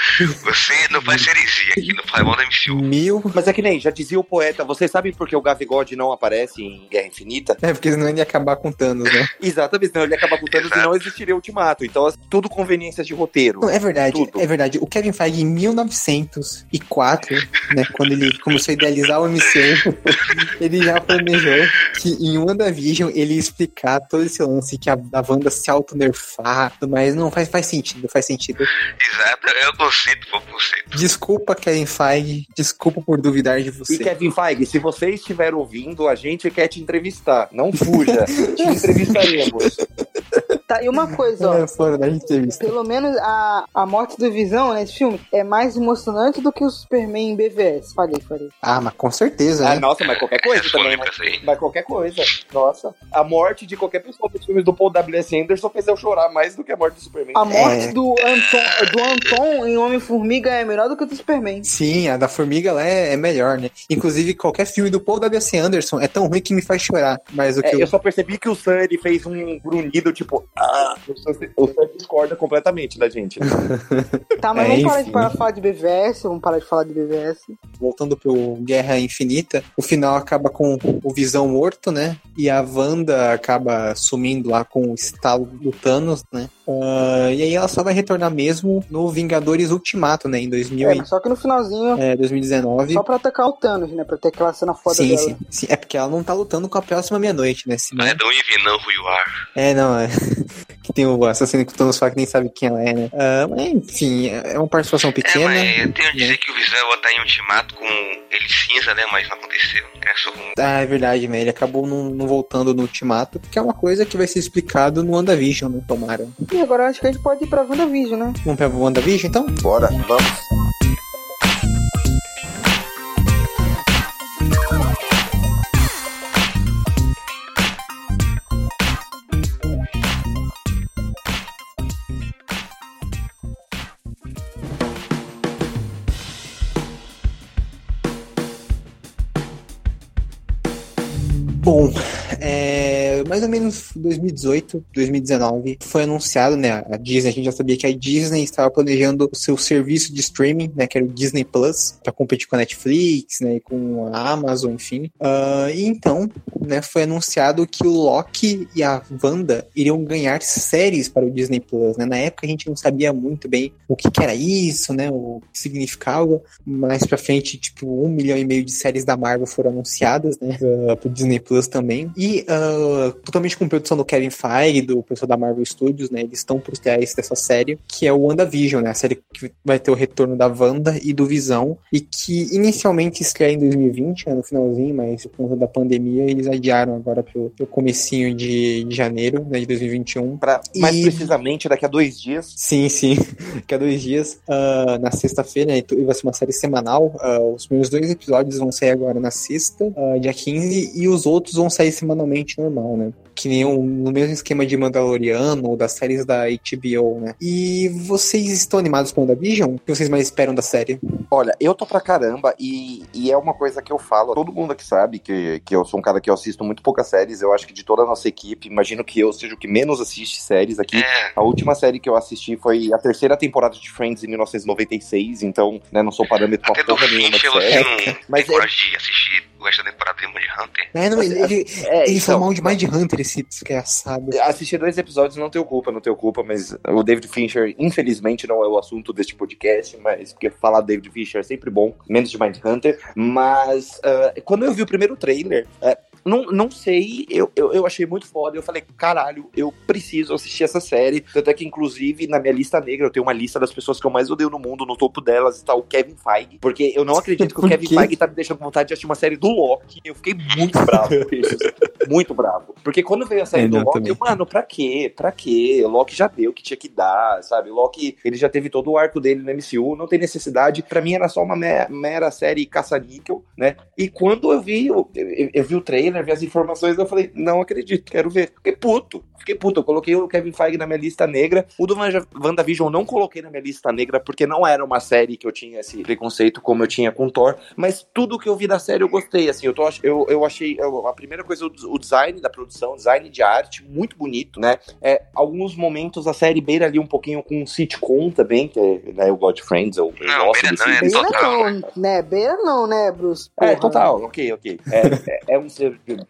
Speaker 4: *laughs* Você não faz heresia aqui, não faz mal da MCU.
Speaker 1: mil.
Speaker 3: Mas é que nem, já dizia o poeta, vocês sabem por que o Gavigode não aparece em Guerra Infinita?
Speaker 1: É, porque senão ele ia acabar com o Thanos, né? *laughs*
Speaker 3: Exatamente, senão ele acaba com Thanos e
Speaker 4: Exato.
Speaker 3: não existiria ultimato. Então, assim, tudo conveniências de roteiro.
Speaker 1: Não, é verdade,
Speaker 3: Tudo.
Speaker 1: é verdade. O Kevin Feige, em 1904, né, quando ele começou a idealizar o MCU, *laughs* ele já planejou que em WandaVision ele ia explicar todo esse lance que a, a Wanda se auto-nerfar, mas não faz, faz sentido, faz sentido.
Speaker 4: Exato, eu Conceito por conceito.
Speaker 1: Desculpa, Kevin Feige. Desculpa por duvidar de
Speaker 3: E
Speaker 1: você.
Speaker 3: Kevin Feige, se você estiver ouvindo, a gente quer te entrevistar. Não fuja, *laughs* te entrevistaremos.
Speaker 2: Tá, e uma coisa, ó.
Speaker 1: É, fora da entrevista.
Speaker 2: Pelo menos a, a morte do Visão nesse filme é mais emocionante do que o Superman em BVS. Falei, falei.
Speaker 1: Ah, mas com certeza,
Speaker 3: Ah,
Speaker 1: né?
Speaker 3: nossa, mas qualquer coisa
Speaker 4: É
Speaker 3: também, né? Mas qualquer coisa. Nossa, a morte de qualquer pessoa dos filmes do Paul W.S. Anderson fez eu chorar mais do que a morte do Superman.
Speaker 2: A morte
Speaker 1: É.
Speaker 2: do Anton, do Anton em Homem-Formiga é melhor do que a do Superman.
Speaker 1: Sim, a da Formiga ela é, é melhor, né? Inclusive, qualquer filme do Paul W.S. Anderson é tão ruim que me faz chorar. Mas o que
Speaker 3: É,
Speaker 1: eu...
Speaker 3: eu só percebi que o ele fez um grunhido, tipo, ah, o Sam, discorda completamente da gente. né? *laughs*
Speaker 2: Tá, mas
Speaker 1: É,
Speaker 2: vamos parar de
Speaker 1: enfim.
Speaker 2: parar de falar de BVS, vamos parar de falar de BVS.
Speaker 1: voltando pro Guerra Infinita, o final acaba com o Visão morto, né? E a Wanda acaba sumindo lá com o estalo do Thanos, né? Ah, e aí ela só vai retornar mesmo no Vingadores Ultimato, né? Em 2000
Speaker 2: É, só que no finalzinho,
Speaker 1: é, 2019.
Speaker 2: só pra atacar o Thanos, né? Pra ter aquela cena foda
Speaker 1: Sim,
Speaker 2: dela.
Speaker 1: sim, sim. É porque ela não tá lutando com a próxima meia-noite, né? Senão...
Speaker 4: Não é Know Who You Are.
Speaker 1: É, não, é. Que tem o assassino que o Thanos fala que nem sabe quem ela é, né? Ah, mas, enfim, é uma participação
Speaker 4: É,
Speaker 1: pequena.
Speaker 4: mas eu tenho a dizer
Speaker 1: né?
Speaker 4: que o Visão ia botar em ultimato com ele cinza, né? Mas não aconteceu. É só com
Speaker 1: Ah, é verdade, né? Ele acabou não, não voltando no Ultimato, que é uma coisa que vai ser explicado no WandaVision, né? Tomara.
Speaker 2: E agora acho que a gente pode ir pra WandaVision, né?
Speaker 1: Vamos pra WandaVision, então?
Speaker 3: Bora, vamos.
Speaker 1: Bom, é, mais ou menos 2018, 2019, foi anunciado, né? A Disney, a gente já sabia que a Disney estava planejando o seu serviço de streaming, né? Que era o Disney Plus, para competir com a Netflix, né? E com a Amazon, enfim. Ah, e então, né? Foi anunciado que o Loki e a Wanda iriam ganhar séries para o Disney Plus, né? Na época a gente não sabia muito bem o que, que era isso, né? O que significava. Mais pra frente, tipo, um milhão e meio de séries da Marvel foram anunciadas, né? Uh, pro Disney Plus também. E uh, totalmente com produção do Kevin Feige, do pessoal da Marvel Studios, né? Eles estão por trás dessa série, que é o WandaVision, né? A série que vai ter o retorno da Wanda e do Visão, e que inicialmente estreia em 2020, né, no finalzinho, mas por conta da pandemia, eles adiaram agora pro, pro comecinho de, de janeiro, né? De 2021.
Speaker 3: Pra, mais
Speaker 1: E-
Speaker 3: precisamente, daqui a dois dias.
Speaker 1: Sim, sim. *laughs* Daqui a dois dias, ah, na sexta-feira, né, e vai ser uma série semanal. ah, os primeiros dois episódios vão sair agora na sexta, ah, dia 15, e os outros vão sair semanalmente normal, né? Que nem um- no mesmo esquema de Mandaloriano ou das séries da HBO, né? E vocês estão animados com a Vision? O que vocês mais esperam da série?
Speaker 3: Olha, eu tô pra caramba e, e é uma coisa que eu falo. Todo mundo aqui sabe que, que eu sou um cara que eu assisto muito poucas séries. Eu acho que de toda a nossa equipe, imagino que eu seja o que menos assiste séries aqui.
Speaker 4: É,
Speaker 3: A última série que eu assisti foi a terceira temporada de Friends em 1996, então, né, não sou parâmetro pra
Speaker 4: até do
Speaker 3: porra nenhuma de série.
Speaker 4: não
Speaker 3: Mas é-
Speaker 4: de assistir o resto da temporada de Hunter.
Speaker 1: É, não, ele, ele,
Speaker 3: É,
Speaker 1: ele
Speaker 3: então,
Speaker 1: falou mal demais de Hunter, esse desgraçado.
Speaker 3: Assistir dois episódios não tenho culpa, não tenho culpa, mas o David Fincher, infelizmente, não é o assunto deste podcast, mas porque falar David Fincher é sempre bom, menos de Mindhunter. Mas ah, quando eu vi o primeiro trailer, ah, não, não sei, eu, eu, eu achei muito foda. Eu falei, caralho, eu preciso assistir essa série. Tanto é que, inclusive, na minha lista negra, eu tenho uma lista das pessoas que eu mais odeio no mundo. No topo delas está o Kevin Feige. Porque eu não acredito que o *laughs* Kevin? Feige tá me deixando com vontade de assistir uma série do Loki. Eu fiquei muito bravo. *laughs* Muito bravo. Porque quando veio a série
Speaker 1: É,
Speaker 3: do Loki, eu, mano, pra quê? Pra quê? O Loki já deu o que tinha que dar, sabe? O Loki, ele já teve todo o arco dele no MCU, não tem necessidade. Pra mim era só uma me- mera série caça-níquel, né? E quando eu vi, eu, eu- eu vi o trailer, vi as informações, eu falei, não acredito, quero ver. Fiquei puto, fiquei puto. Eu coloquei o Kevin Feige na minha lista negra. O do Wanda- WandaVision eu não coloquei na minha lista negra, porque não era uma série que eu tinha esse preconceito como eu tinha com Thor. Mas tudo que eu vi da série eu gostei, assim. Eu, tô, eu, eu achei, eu- a primeira coisa, o, o design da produção, design de arte, muito bonito, né? É, alguns momentos a série beira ali um pouquinho com um sitcom também, que é, né, eu gosto de Friends, eu, eu
Speaker 4: Não,
Speaker 3: gosto
Speaker 4: beira
Speaker 3: desse
Speaker 4: não, é
Speaker 2: Beira
Speaker 4: total.
Speaker 2: não, né? Beira não, né, Bruce?
Speaker 3: é,
Speaker 2: Porra.
Speaker 3: total, ok, ok. É, é, é um,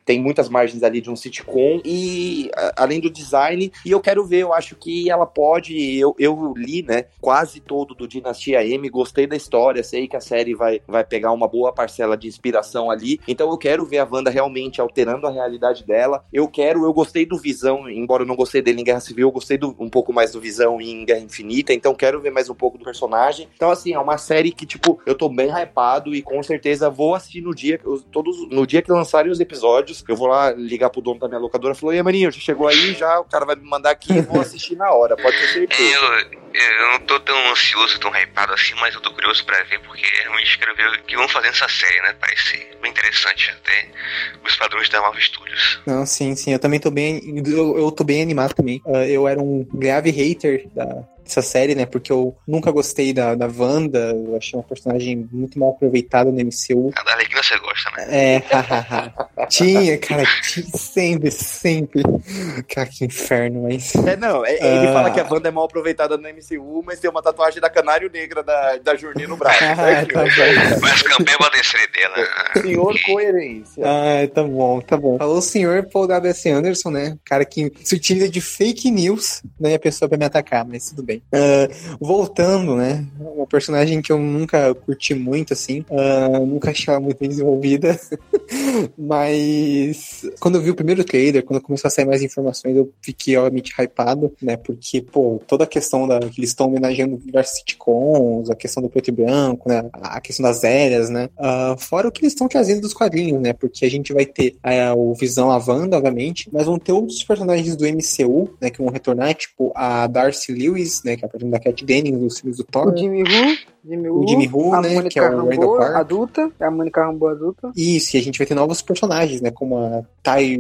Speaker 3: tem muitas margens ali de um sitcom e além do design, e eu quero ver, eu acho que ela pode, eu, eu li, né, quase todo do Dinastia M, gostei da história, sei que a série vai, vai pegar uma boa parcela de inspiração ali, então eu quero ver a Wanda realmente alterando a realidade dela, eu quero, eu gostei do Visão, embora eu não gostei dele em Guerra Civil, eu gostei do, um pouco mais do Visão em Guerra Infinita, então quero ver mais um pouco do personagem, então assim, é uma série que, tipo, eu tô bem hypado e com certeza vou assistir no dia, todos, no dia que lançarem os episódios, eu vou lá ligar pro dono da minha locadora e falar, e aí, maninho, já chegou aí, já o cara vai me mandar aqui e vou assistir na hora, pode ter certeza.
Speaker 4: Eu, eu não tô tão ansioso, tão hypado assim, mas eu tô curioso pra ver, porque realmente quero ver o que vão fazer nessa série, né? Parece bem interessante até os padrões da Marvel Studios.
Speaker 1: Não, sim, sim, eu também tô bem, eu, eu tô bem animado também. Uh, eu era um grave hater da, essa série, né? Porque eu nunca gostei da, da Wanda, eu achei uma personagem muito mal aproveitada no MCU.
Speaker 4: A da Arlequina você gosta, né?
Speaker 1: É, tinha, cara, tinha sempre, sempre. Cara, que inferno, mas.
Speaker 3: É, não, é, ele fala que a Wanda é mal aproveitada no MCU, mas tem uma tatuagem da Canário Negra da, da Journey no braço. *laughs*
Speaker 1: Ah,
Speaker 3: né?
Speaker 1: tá bom.
Speaker 4: Mas campeão vai descer dela.
Speaker 3: Senhor Coerência.
Speaker 1: Ah, tá bom, tá bom. Falou o senhor Paul W.S. Anderson, né? Cara que se utiliza de fake news, né? A pessoa pra me atacar, mas tudo bem. Uh, voltando, né? Uma personagem que eu nunca curti muito, assim. Uh, nunca achei ela muito bem desenvolvida. *laughs* Mas quando eu vi o primeiro trailer, quando começou a sair mais informações, eu fiquei obviamente hypado, né? Porque, pô, toda a questão da que eles estão homenageando diversos sitcoms, a questão do preto e branco, né? A questão das eras, né? Uh, fora o que eles estão trazendo dos quadrinhos, né? Porque a gente vai ter uh, o Visão, a Wanda, obviamente, mas vão ter outros personagens do MCU, né? Que vão retornar, tipo a Darcy Lewis, né? Que é a personagem da Cat Dennings dos filmes do Thor.
Speaker 2: O Jimmy Who, Jimmy
Speaker 1: O Jimmy Who,
Speaker 2: a
Speaker 1: né,
Speaker 2: Mônica
Speaker 1: que é o Randall
Speaker 2: Rambeau,
Speaker 1: Park.
Speaker 2: adulta, é a Mônica Rambeau adulta.
Speaker 1: Isso, e a gente vai ter novos personagens, né? Como a Tay...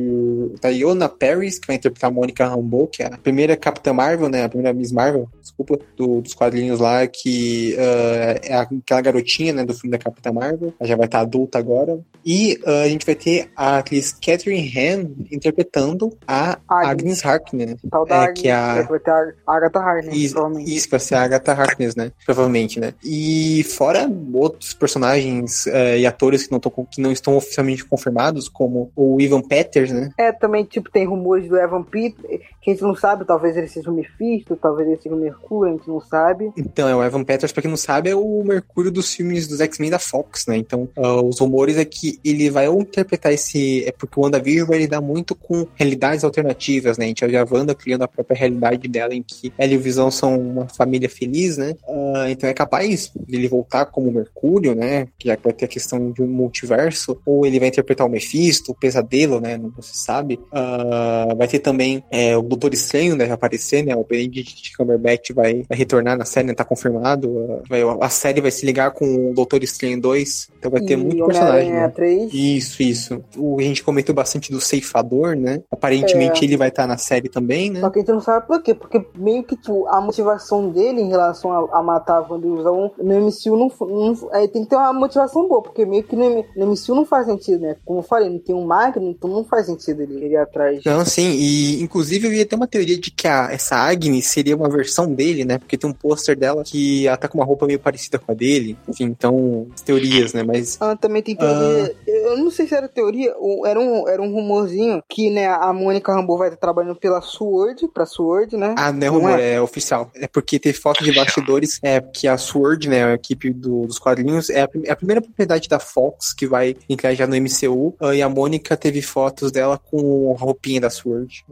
Speaker 1: Tayona Paris, que vai interpretar a Mônica Rambeau, que é a primeira Capitã Marvel, né? A primeira Miss Marvel, desculpa, do- dos quadrinhos lá, que ah, é aquela garotinha, né? Do filme da Capitã Marvel. Ela já vai estar adulta agora. E ah, a gente vai ter a atriz Catherine Han interpretando a
Speaker 2: Agnes.
Speaker 1: Agnes Harkness, né?
Speaker 2: Tal da
Speaker 1: É,
Speaker 2: Agnes,
Speaker 1: que a-
Speaker 2: é, vai ter a Agatha Harkness,
Speaker 1: Isso,
Speaker 2: provavelmente.
Speaker 1: isso vai ser a Agatha Harkness, né? Provavelmente, né? E fora outros personagens eh, e atores que não, tão, que não estão oficialmente confirmados, como o Ivan Peters, né?
Speaker 2: É, também, tipo, tem rumores do Evan Peters, que a gente não sabe, talvez ele seja o Mephisto, talvez ele seja o Mercúrio, a gente não sabe.
Speaker 1: Então, é o Evan Peters, pra quem não sabe, é o Mercúrio dos filmes dos X-Men da Fox, né? Então, ah, os rumores é que ele vai interpretar esse... É porque o WandaVision vai lidar muito com realidades alternativas, né? A gente ver a Wanda criando a própria realidade dela, em que ela e o Visão são uma família feliz, né? Ah, então é capaz dele voltar como Mercúrio, né? Que já vai ter a questão de um multiverso, ou ele vai interpretar o Mephisto, o Pesadelo, né? Não se sabe. Ah, vai ter também é, o Doutor Estranho deve aparecer, né? O Benedict Cumberbatch vai, vai retornar na série, né? Tá confirmado. Ah, vai- a série vai se ligar com o Doutor Estranho 2, então vai ter
Speaker 2: e
Speaker 1: muito personagem, né?
Speaker 2: 3.
Speaker 1: Isso, isso. O, a gente comentou bastante do Ceifador, né? Aparentemente ele vai estar na série também, né?
Speaker 2: Só que a gente não sabe por quê, porque meio que tipo, a motivação dele em relação a, a matar a Wanda o Visão no MCU não, não aí tem que ter uma motivação boa, porque meio que no, no MCU não faz sentido, né? Como eu falei, não tem um Magno, então não faz sentido ele, ele ir atrás.
Speaker 1: Não, sim, e inclusive eu ia ter uma teoria de que a, essa Agnes seria uma versão dele, né? Porque tem um pôster dela que ela tá com uma roupa meio parecida com a dele. Enfim, então, teorias, né? Mas.
Speaker 2: Ah, também tem teoria. Eu não sei se era teoria, ou era um, era um rumorzinho que, né, a Mônica Rambeau vai estar trabalhando pela Sword, pra Sword, né?
Speaker 1: Ah, não é rumor,
Speaker 2: é?
Speaker 1: é oficial. É porque teve foto de bastidores, é que a Sword, né, a equipe do- dos quadrinhos, é a, é a primeira propriedade da Fox que vai entrar já no MCU. ah, e a Mônica teve fotos dela com a roupinha da Sword.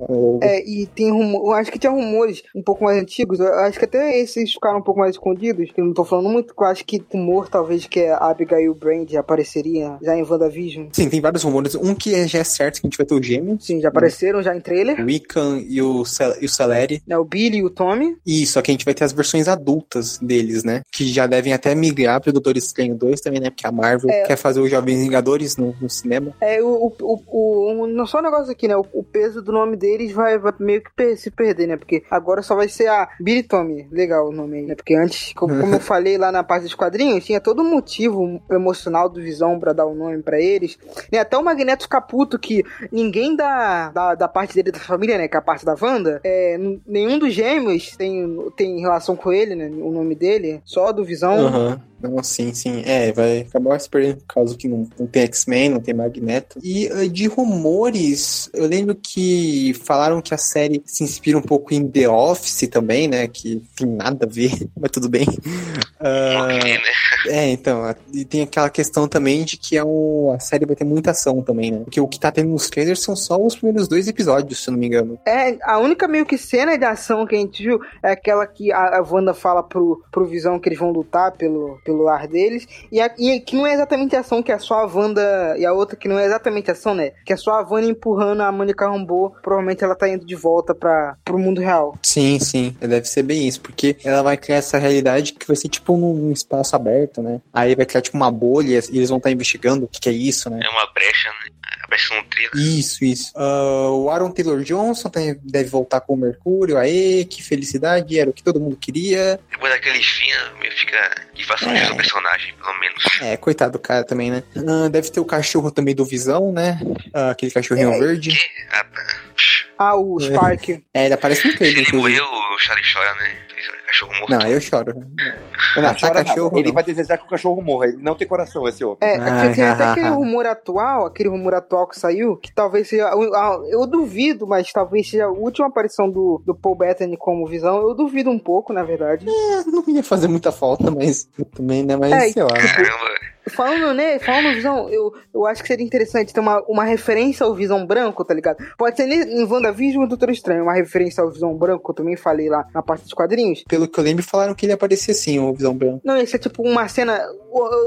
Speaker 2: É, e tem rumor, acho que tinha rumores um pouco mais antigos, eu acho que até esses ficaram um pouco mais escondidos, que eu não tô falando muito, eu acho que rumor talvez que a Abigail Brand apareceria já em WandaVision.
Speaker 1: Sim, tem vários rumores. Um que é- já é certo que a gente vai ter o Gêmeos.
Speaker 2: Sim, já apareceram já em trailer,
Speaker 1: O Wiccan e o, Cel e o Celeri.
Speaker 2: né, o Billy e o Tommy.
Speaker 1: E só que a gente vai ter as versões adultas deles, né? Que já devem até migrar pro Doutor Estranho 2 também, né? Porque a Marvel
Speaker 2: É.
Speaker 1: quer fazer os Jovens Vingadores no, no cinema.
Speaker 2: É, o, o, o, o- não só um negócio aqui, né, o, o peso do nome deles vai, vai meio que se perder, né, porque agora só vai ser a Tommy, legal o nome aí, né, porque antes, como, como eu *laughs* falei lá na parte dos quadrinhos, tinha todo um motivo emocional do Visão pra dar o nome pra eles, né, até o Magneto Caputo, que ninguém da, da, da parte dele, da família, né, que é a parte da Wanda, é, nenhum dos gêmeos tem tem relação com ele, né? O nome dele, só do Visão.
Speaker 1: Aham. Não, sim, sim. É, vai acabar se perdendo por causa que não, não tem X-Men, não tem Magneto. E uh, de rumores, eu lembro que falaram que a série se inspira um pouco em The Office também, né? Que tem nada a ver, *laughs* mas tudo bem. Uh,
Speaker 4: Ok, né?
Speaker 1: é, então, e tem aquela questão também de que é um, a série vai ter muita ação também, né? Porque o que tá tendo nos trailers são só os primeiros dois episódios, se eu não me engano.
Speaker 2: É, a única meio que cena de ação que a gente viu é aquela que a, a Wanda fala pro, pro Visão que eles vão lutar pelo, pelo lar deles. E, a- e que não é exatamente ação, que é só a Wanda. E a outra que não é exatamente ação, né? Que é só a Wanda empurrando a Mônica Rambeau. Provavelmente ela tá indo de volta pra, pro mundo real.
Speaker 1: Sim, sim, deve ser bem isso, porque ela vai criar essa realidade que vai ser tipo num, espaço aberto, né? Aí vai criar tipo uma bolha e eles vão estar investigando o que, que é isso, né?
Speaker 4: É uma brecha, né? A brecha no trilho.
Speaker 1: Isso, isso. Ah, o Aaron Taylor Johnson tem- deve voltar com o Mercúrio. Aê, que felicidade, era o que todo mundo queria.
Speaker 4: Depois daqueles fins, meio fica que faça
Speaker 1: É.
Speaker 4: um personagem, pelo menos.
Speaker 1: É, coitado do cara também, né? Ah, deve ter o cachorro também do Visão, né? Ah, aquele cachorrinho
Speaker 2: É,
Speaker 1: verde.
Speaker 4: Ah, tá.
Speaker 2: Ah, o
Speaker 1: É.
Speaker 2: Spark.
Speaker 1: É, ele aparece no trailer,
Speaker 4: Ele morreu, o Charlie chora, né? Um Cachorro morto.
Speaker 1: Não, eu choro.
Speaker 3: Não
Speaker 1: ataca
Speaker 3: chora
Speaker 1: cachorro,
Speaker 3: Ele
Speaker 1: não.
Speaker 3: vai desejar que o cachorro morra. Ele não tem coração, esse homem.
Speaker 2: É,
Speaker 1: Ah,
Speaker 2: tem até
Speaker 1: ah, *laughs*
Speaker 2: aquele rumor atual, aquele rumor atual que saiu, que talvez seja. Eu duvido, mas talvez seja a última aparição do, do Paul Bettany como visão. Eu duvido um pouco, na verdade.
Speaker 1: Não ia fazer muita falta, mas também, né? Mas
Speaker 2: É,
Speaker 1: sei lá.
Speaker 4: Caramba,
Speaker 2: Falando, né? Falando no Visão, eu, eu acho que seria interessante ter uma, uma referência ao Visão Branco, tá ligado? Pode ser em WandaVision ou Doutor Estranho, uma referência ao Visão Branco, que eu também falei lá na parte dos quadrinhos.
Speaker 1: Pelo que eu lembro, falaram que ele aparecia assim, o Visão Branco.
Speaker 2: Não, esse é tipo uma cena.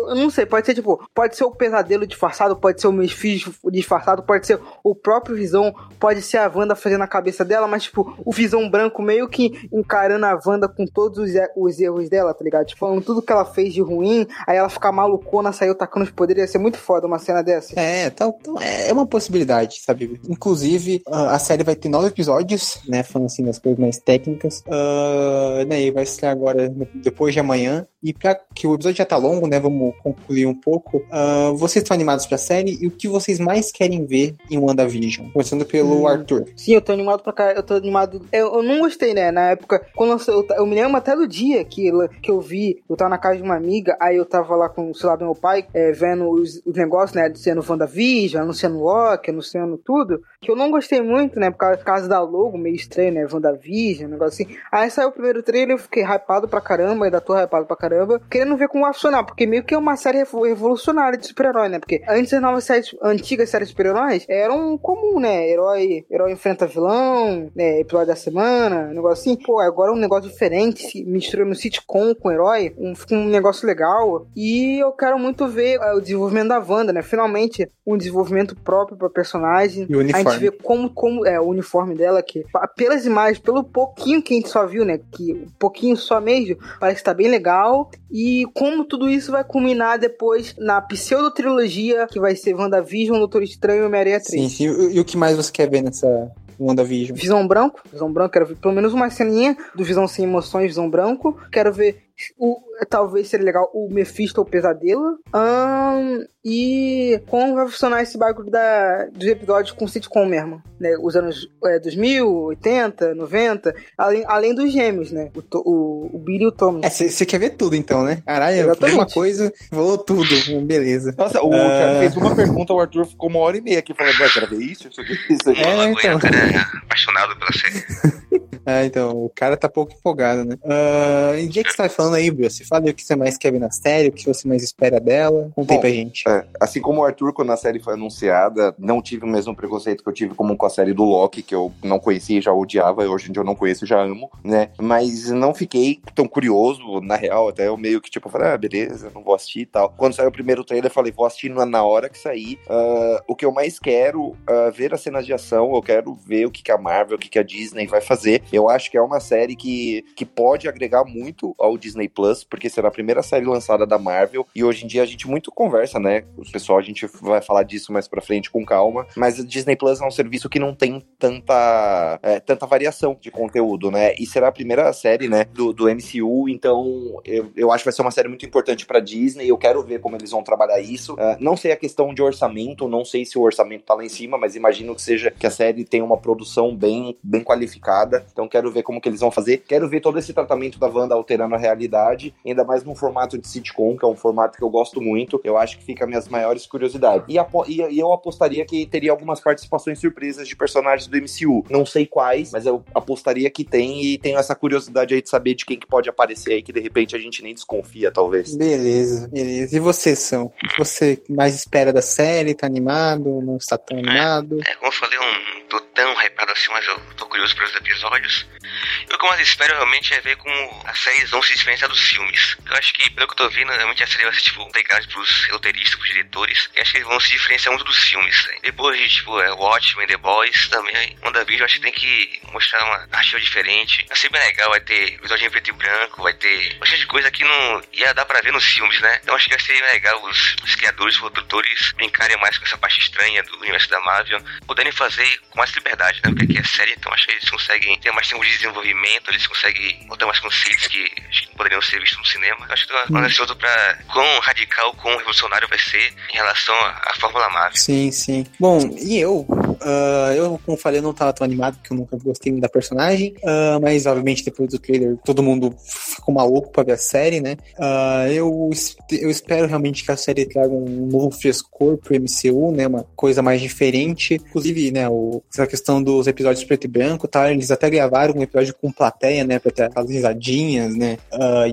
Speaker 2: Eu não sei, pode ser tipo. Pode ser o pesadelo disfarçado, pode ser o Mesfis disfarçado, pode ser o próprio Visão, pode ser a Wanda fazendo a cabeça dela, mas tipo, o Visão branco meio que encarando a Wanda com todos os, e- os erros dela, tá ligado? Tipo, falando tudo que ela fez de ruim, aí ela ficar malucona, saiu tacando os poderes, ia ser muito foda uma cena dessa.
Speaker 1: É, tal, é uma possibilidade, sabe? Inclusive, a série vai ter nove episódios, né? Falando assim das coisas mais técnicas. Ah, né, e vai estrear agora, depois de amanhã. E pra que o episódio já tá longo, né? Vamos concluir um pouco. Ah, vocês estão animados pra série? E o que vocês mais querem ver em WandaVision? Começando pelo
Speaker 2: Hum.
Speaker 1: Arthur.
Speaker 2: Sim, eu tô animado pra cá, eu tô animado. Eu, eu não gostei, né? Na época, quando eu, ta- eu me lembro até do dia que, que eu vi, eu tava na casa de uma amiga, aí eu tava lá com o celular do meu pai, é, vendo os, os negócios, né? Anunciando WandaVision, anunciando Loki, anunciando tudo, que eu não gostei muito, né? Por causa, da logo, meio estranho, né? WandaVision, negócio assim. Aí saiu o primeiro trailer, eu fiquei hypado pra caramba, ainda tô hypado pra caramba, querendo ver como vai funcionar, porque meio que é uma série revo- revolucionária de super-herói, né? Porque antes as novas séries, antigas séries de super-heróis eram comum, né? Herói, herói enfrenta vilão, né? Episódio da semana, um negócio assim. Pô, agora é um negócio diferente, misturando sitcom com herói, um, um negócio legal. E eu quero muito ver é, o desenvolvimento da Wanda, né? Finalmente, um desenvolvimento próprio pra personagem.
Speaker 1: E o
Speaker 2: A gente
Speaker 1: uniforme.
Speaker 2: vê como, como é o uniforme dela, que pelas imagens, pelo pouquinho que a gente só viu, né? Que um pouquinho só mesmo, parece que tá bem legal. E como tudo isso vai culminar depois na pseudo-trilogia, que vai ser WandaVision, Doutor Estranho e Homem-Aranha 3.
Speaker 1: Sim, sim. E, e o que mais você quer ver nessa WandaVision?
Speaker 2: Visão branco, visão branco, quero ver pelo menos uma ceninha do Visão sem emoções, visão branco. Quero ver o, talvez seria legal o Mephisto ou o Pesadelo. Ahn, e como vai funcionar esse bagulho da, dos episódios com sitcom mesmo, né? Os anos é, 2000, 80, 90, além, além dos gêmeos, né? O, o, o Billy e o Tom.
Speaker 1: É, você quer ver tudo então, né? Caralho,
Speaker 2: Exatamente.
Speaker 1: uma coisa, falou tudo. Beleza.
Speaker 3: Nossa, o
Speaker 1: Ah.
Speaker 3: Thiago fez uma pergunta, o Arthur ficou uma hora e meia aqui falando, vai, quero ver isso, isso aqui, isso aqui.
Speaker 1: É, então.
Speaker 4: o cara é apaixonado pela série. *laughs*
Speaker 1: Ah, *laughs* então, o cara tá pouco empolgado, né? Ah, em dia que você tá falando aí, Bruce, fala aí o que você mais quer ver na série, o que você mais espera dela. Conta aí pra gente.
Speaker 3: É, assim como o Arthur, quando a série foi anunciada, não tive o mesmo preconceito que eu tive como com a série do Loki, que eu não conhecia e já odiava, hoje em dia eu não conheço e já amo, né? Mas não fiquei tão curioso, na real, até eu meio que tipo, falei, ah, beleza, não vou assistir e tal. Quando saiu o primeiro trailer, eu falei, vou assistir na, hora que sair. Ah, o que eu mais quero ah, ver as cenas de ação, eu quero ver o que, que a Marvel, o que, que a Disney vai fazer. Eu acho que é uma série que, que pode agregar muito ao Disney Plus, porque será a primeira série lançada da Marvel, e hoje em dia a gente muito conversa, né? O pessoal, a gente vai falar disso mais pra frente com calma, mas a Disney Plus é um serviço que não tem tanta, é, tanta variação de conteúdo, né? E será a primeira série, né, do, do MCU, então eu, eu acho que vai ser uma série muito importante pra Disney, eu quero ver como eles vão trabalhar isso. Ah, não sei a questão de orçamento, não sei se o orçamento tá lá em cima, mas imagino que seja que a série tenha uma produção bem, bem qualificada, então Então quero ver como que eles vão fazer. Quero ver todo esse tratamento da Wanda alterando a realidade, ainda mais num formato de sitcom, que é um formato que eu gosto muito. Eu acho que fica minhas maiores curiosidades. E, e, e eu apostaria que teria algumas participações surpresas de personagens do MCU. Não sei quais, mas eu apostaria que tem e tenho essa curiosidade aí de saber de quem que pode aparecer aí que de repente a gente nem desconfia, talvez.
Speaker 1: Beleza, beleza. E você, São? O que você mais espera da série? Tá animado? Não está tão animado?
Speaker 4: É, como eu falei, eu não tô tão hypado assim, mas eu tô curioso pelos episódios. E o que eu mais espero realmente é ver como as séries vão se diferenciar dos filmes. Eu acho que, pelo que eu tô vendo, realmente a série vai ser, tipo, legal pros roteiristas, pros diretores. E acho que eles vão se diferenciar muito dos filmes. Né? Depois de, tipo, é, Watchmen, The Boys, também, WandaVision, eu acho que tem que mostrar uma narrativa diferente. Vai ser bem legal, vai ter episódio em preto e branco, vai ter bastante de coisa que não ia dar pra ver nos filmes, né? Então acho que vai ser legal os, os criadores, os produtores brincarem mais com essa parte estranha do universo da Marvel, poderem fazer com mais liberdade, né? Porque aqui é série, então acho que eles conseguem ter mais tempo de desenvolvimento, eles conseguem botar mais conceitos que poderiam ser vistos no cinema. Eu acho que tô hum. ansioso pra quão radical, quão revolucionário vai ser em relação à Fórmula Marvel.
Speaker 1: Sim, sim. Bom, e eu? Uh, eu, como falei, não tava tão animado porque eu nunca gostei muito da personagem. Uh, mas, obviamente, depois do trailer, todo mundo ficou maluco pra ver a série, né? Uh, eu, eu espero realmente que a série traga um novo frescor pro MCU, né? Uma coisa mais diferente. Inclusive, né, o, essa questão dos episódios preto e branco, tá? Eles até gravaram um episódio com plateia, né? Pra ter aquelas risadinhas, né?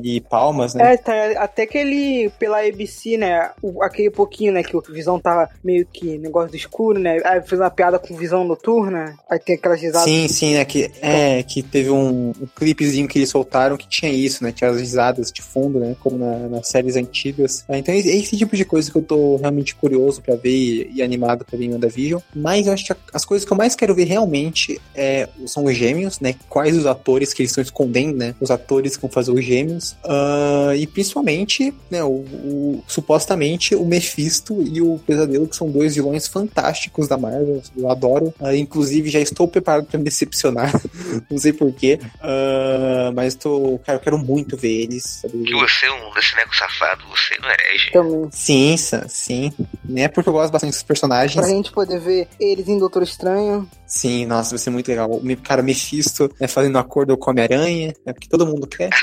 Speaker 1: e palmas, né?
Speaker 2: É, tá, até que ele, pela ABC, né? O, aquele pouquinho, né? Que o Visão tava meio que negócio do escuro, né? Aí fez uma piada com visão noturna. Aí tem aquelas risadas.
Speaker 1: Sim, sim, né? Que, é, que teve um, um clipezinho que eles soltaram que tinha isso, né? Tinha as risadas de fundo, né? Como na, nas séries antigas. É, então é esse tipo de coisa que eu tô realmente curioso para ver e, e, animado pra ver em WandaVision. Mas eu acho que as coisas que eu mais quero ver realmente é, são os gêmeos, né? Quais os atores que eles estão escondendo, né? Os atores que vão fazer os gêmeos. Uh, e principalmente, né? O, o, supostamente o Mephisto e o Pesadelo, que são dois vilões fantásticos da Marvel. Eu adoro. Uh, inclusive, já estou preparado para me decepcionar. *laughs* Não sei porquê. Uh, mas tô, cara, eu quero muito ver eles.
Speaker 4: Sabe? Que você é um cineco safado, você não herege.
Speaker 1: Também. Sim, sim. É porque eu gosto bastante dos personagens.
Speaker 2: Pra gente poder ver eles em Doutor Estranho.
Speaker 1: Sim, nossa, vai ser muito legal. O cara Mephisto né, fazendo acordo com Homem-Aranha, é porque todo mundo quer. *laughs*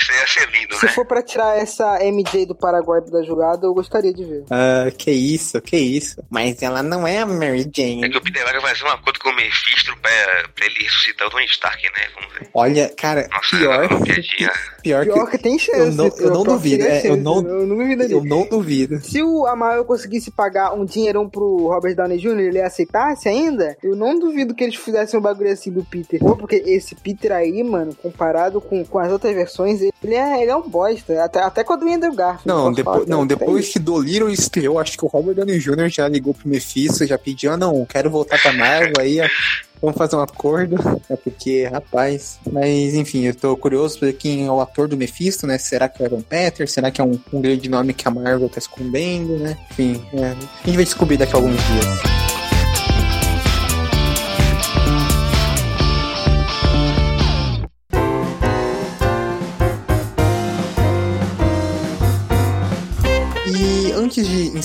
Speaker 4: Isso ia ser lindo,
Speaker 2: Se
Speaker 4: né?
Speaker 2: for pra tirar essa MJ do Paraguai da jogada, eu gostaria de ver.
Speaker 1: Ah, que isso, que isso. Mas ela não é a Mary Jane.
Speaker 4: É que o Peter Parker vai fazer um acordo com o Mephisto pra, pra ele ressuscitar o Tony Stark, né? Vamos ver.
Speaker 1: Olha, cara,
Speaker 4: Nossa,
Speaker 1: pior. *laughs*
Speaker 2: Pior, pior que, que, tem chance.
Speaker 1: Eu não, eu não duvido. É, eu, não,
Speaker 2: eu não.
Speaker 1: Eu não duvido.
Speaker 2: Se o Amarvel conseguisse pagar um dinheirão pro Robert Downey Jr., ele aceitasse ainda, eu não duvido que eles fizessem um bagulho assim do Peter. Pô, porque esse Peter aí, mano, comparado com, com as outras versões, ele é, ele é um bosta. Até, até quando o Andrew Garfield.
Speaker 1: Não, depois, não, depois que Dolittle estreou, acho que o Robert Downey Jr. já ligou pro Mephisto, já pediu, ah, não, quero voltar pra Marvel, aí vamos fazer um acordo. É porque, rapaz. Mas, enfim, eu tô curioso pra ver quem é o ator do Mephisto, né? Será que é o Evan Peter? Será que é um, um grande nome que a Marvel tá escondendo, né? Enfim, é, a gente vai descobrir daqui a alguns dias.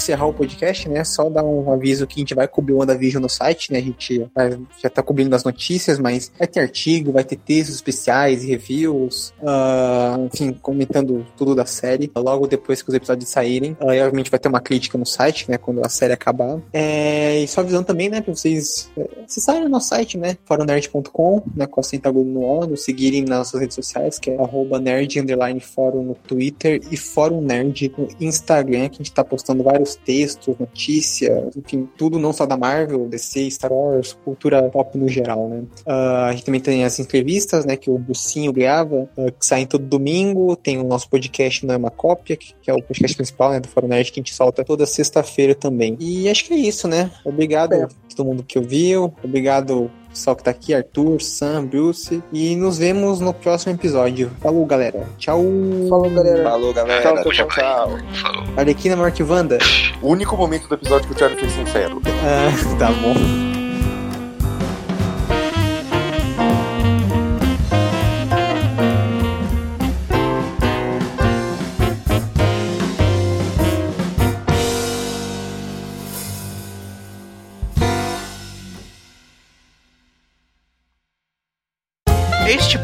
Speaker 1: Encerrar o podcast, né, só dar um aviso que a gente vai cobrir o WandaVision no site, né, a gente vai, já tá cobrindo as notícias, mas vai ter artigo, vai ter textos especiais reviews, uh, enfim, comentando tudo da série, logo depois que os episódios saírem. Uh, obviamente vai ter uma crítica no site, né, quando a série acabar. É, e só avisando também, né, pra vocês é, acessarem o nosso site, né, foronerd.com, né, com a Centagudo no nos seguirem nas nossas redes sociais, que é arroba nerd, underline, fórum no Twitter e fórum nerd no Instagram, que a gente tá postando vários textos, notícias, enfim, tudo não só da Marvel, DC, Star Wars, cultura pop no geral, né? Uh, a gente também tem as entrevistas, né, que o Bucinho grava, uh, que saem todo domingo, tem o nosso podcast Não é uma cópia, que é o podcast principal, né, do Fórum Nerd, que a gente solta toda sexta-feira também. E acho que é isso, né? Obrigado é. a todo mundo que ouviu, obrigado pessoal que tá aqui, Arthur, Sam, Bruce. E nos vemos no próximo episódio. Falou, galera. Tchau.
Speaker 2: Falou, galera.
Speaker 3: Falou, galera.
Speaker 2: Tchau, tchau, tchau.
Speaker 4: Falou.
Speaker 1: Arlequina Mark Wanda.
Speaker 3: O único momento do episódio que o Charlie foi sincero.
Speaker 1: Ah, *laughs* tá bom.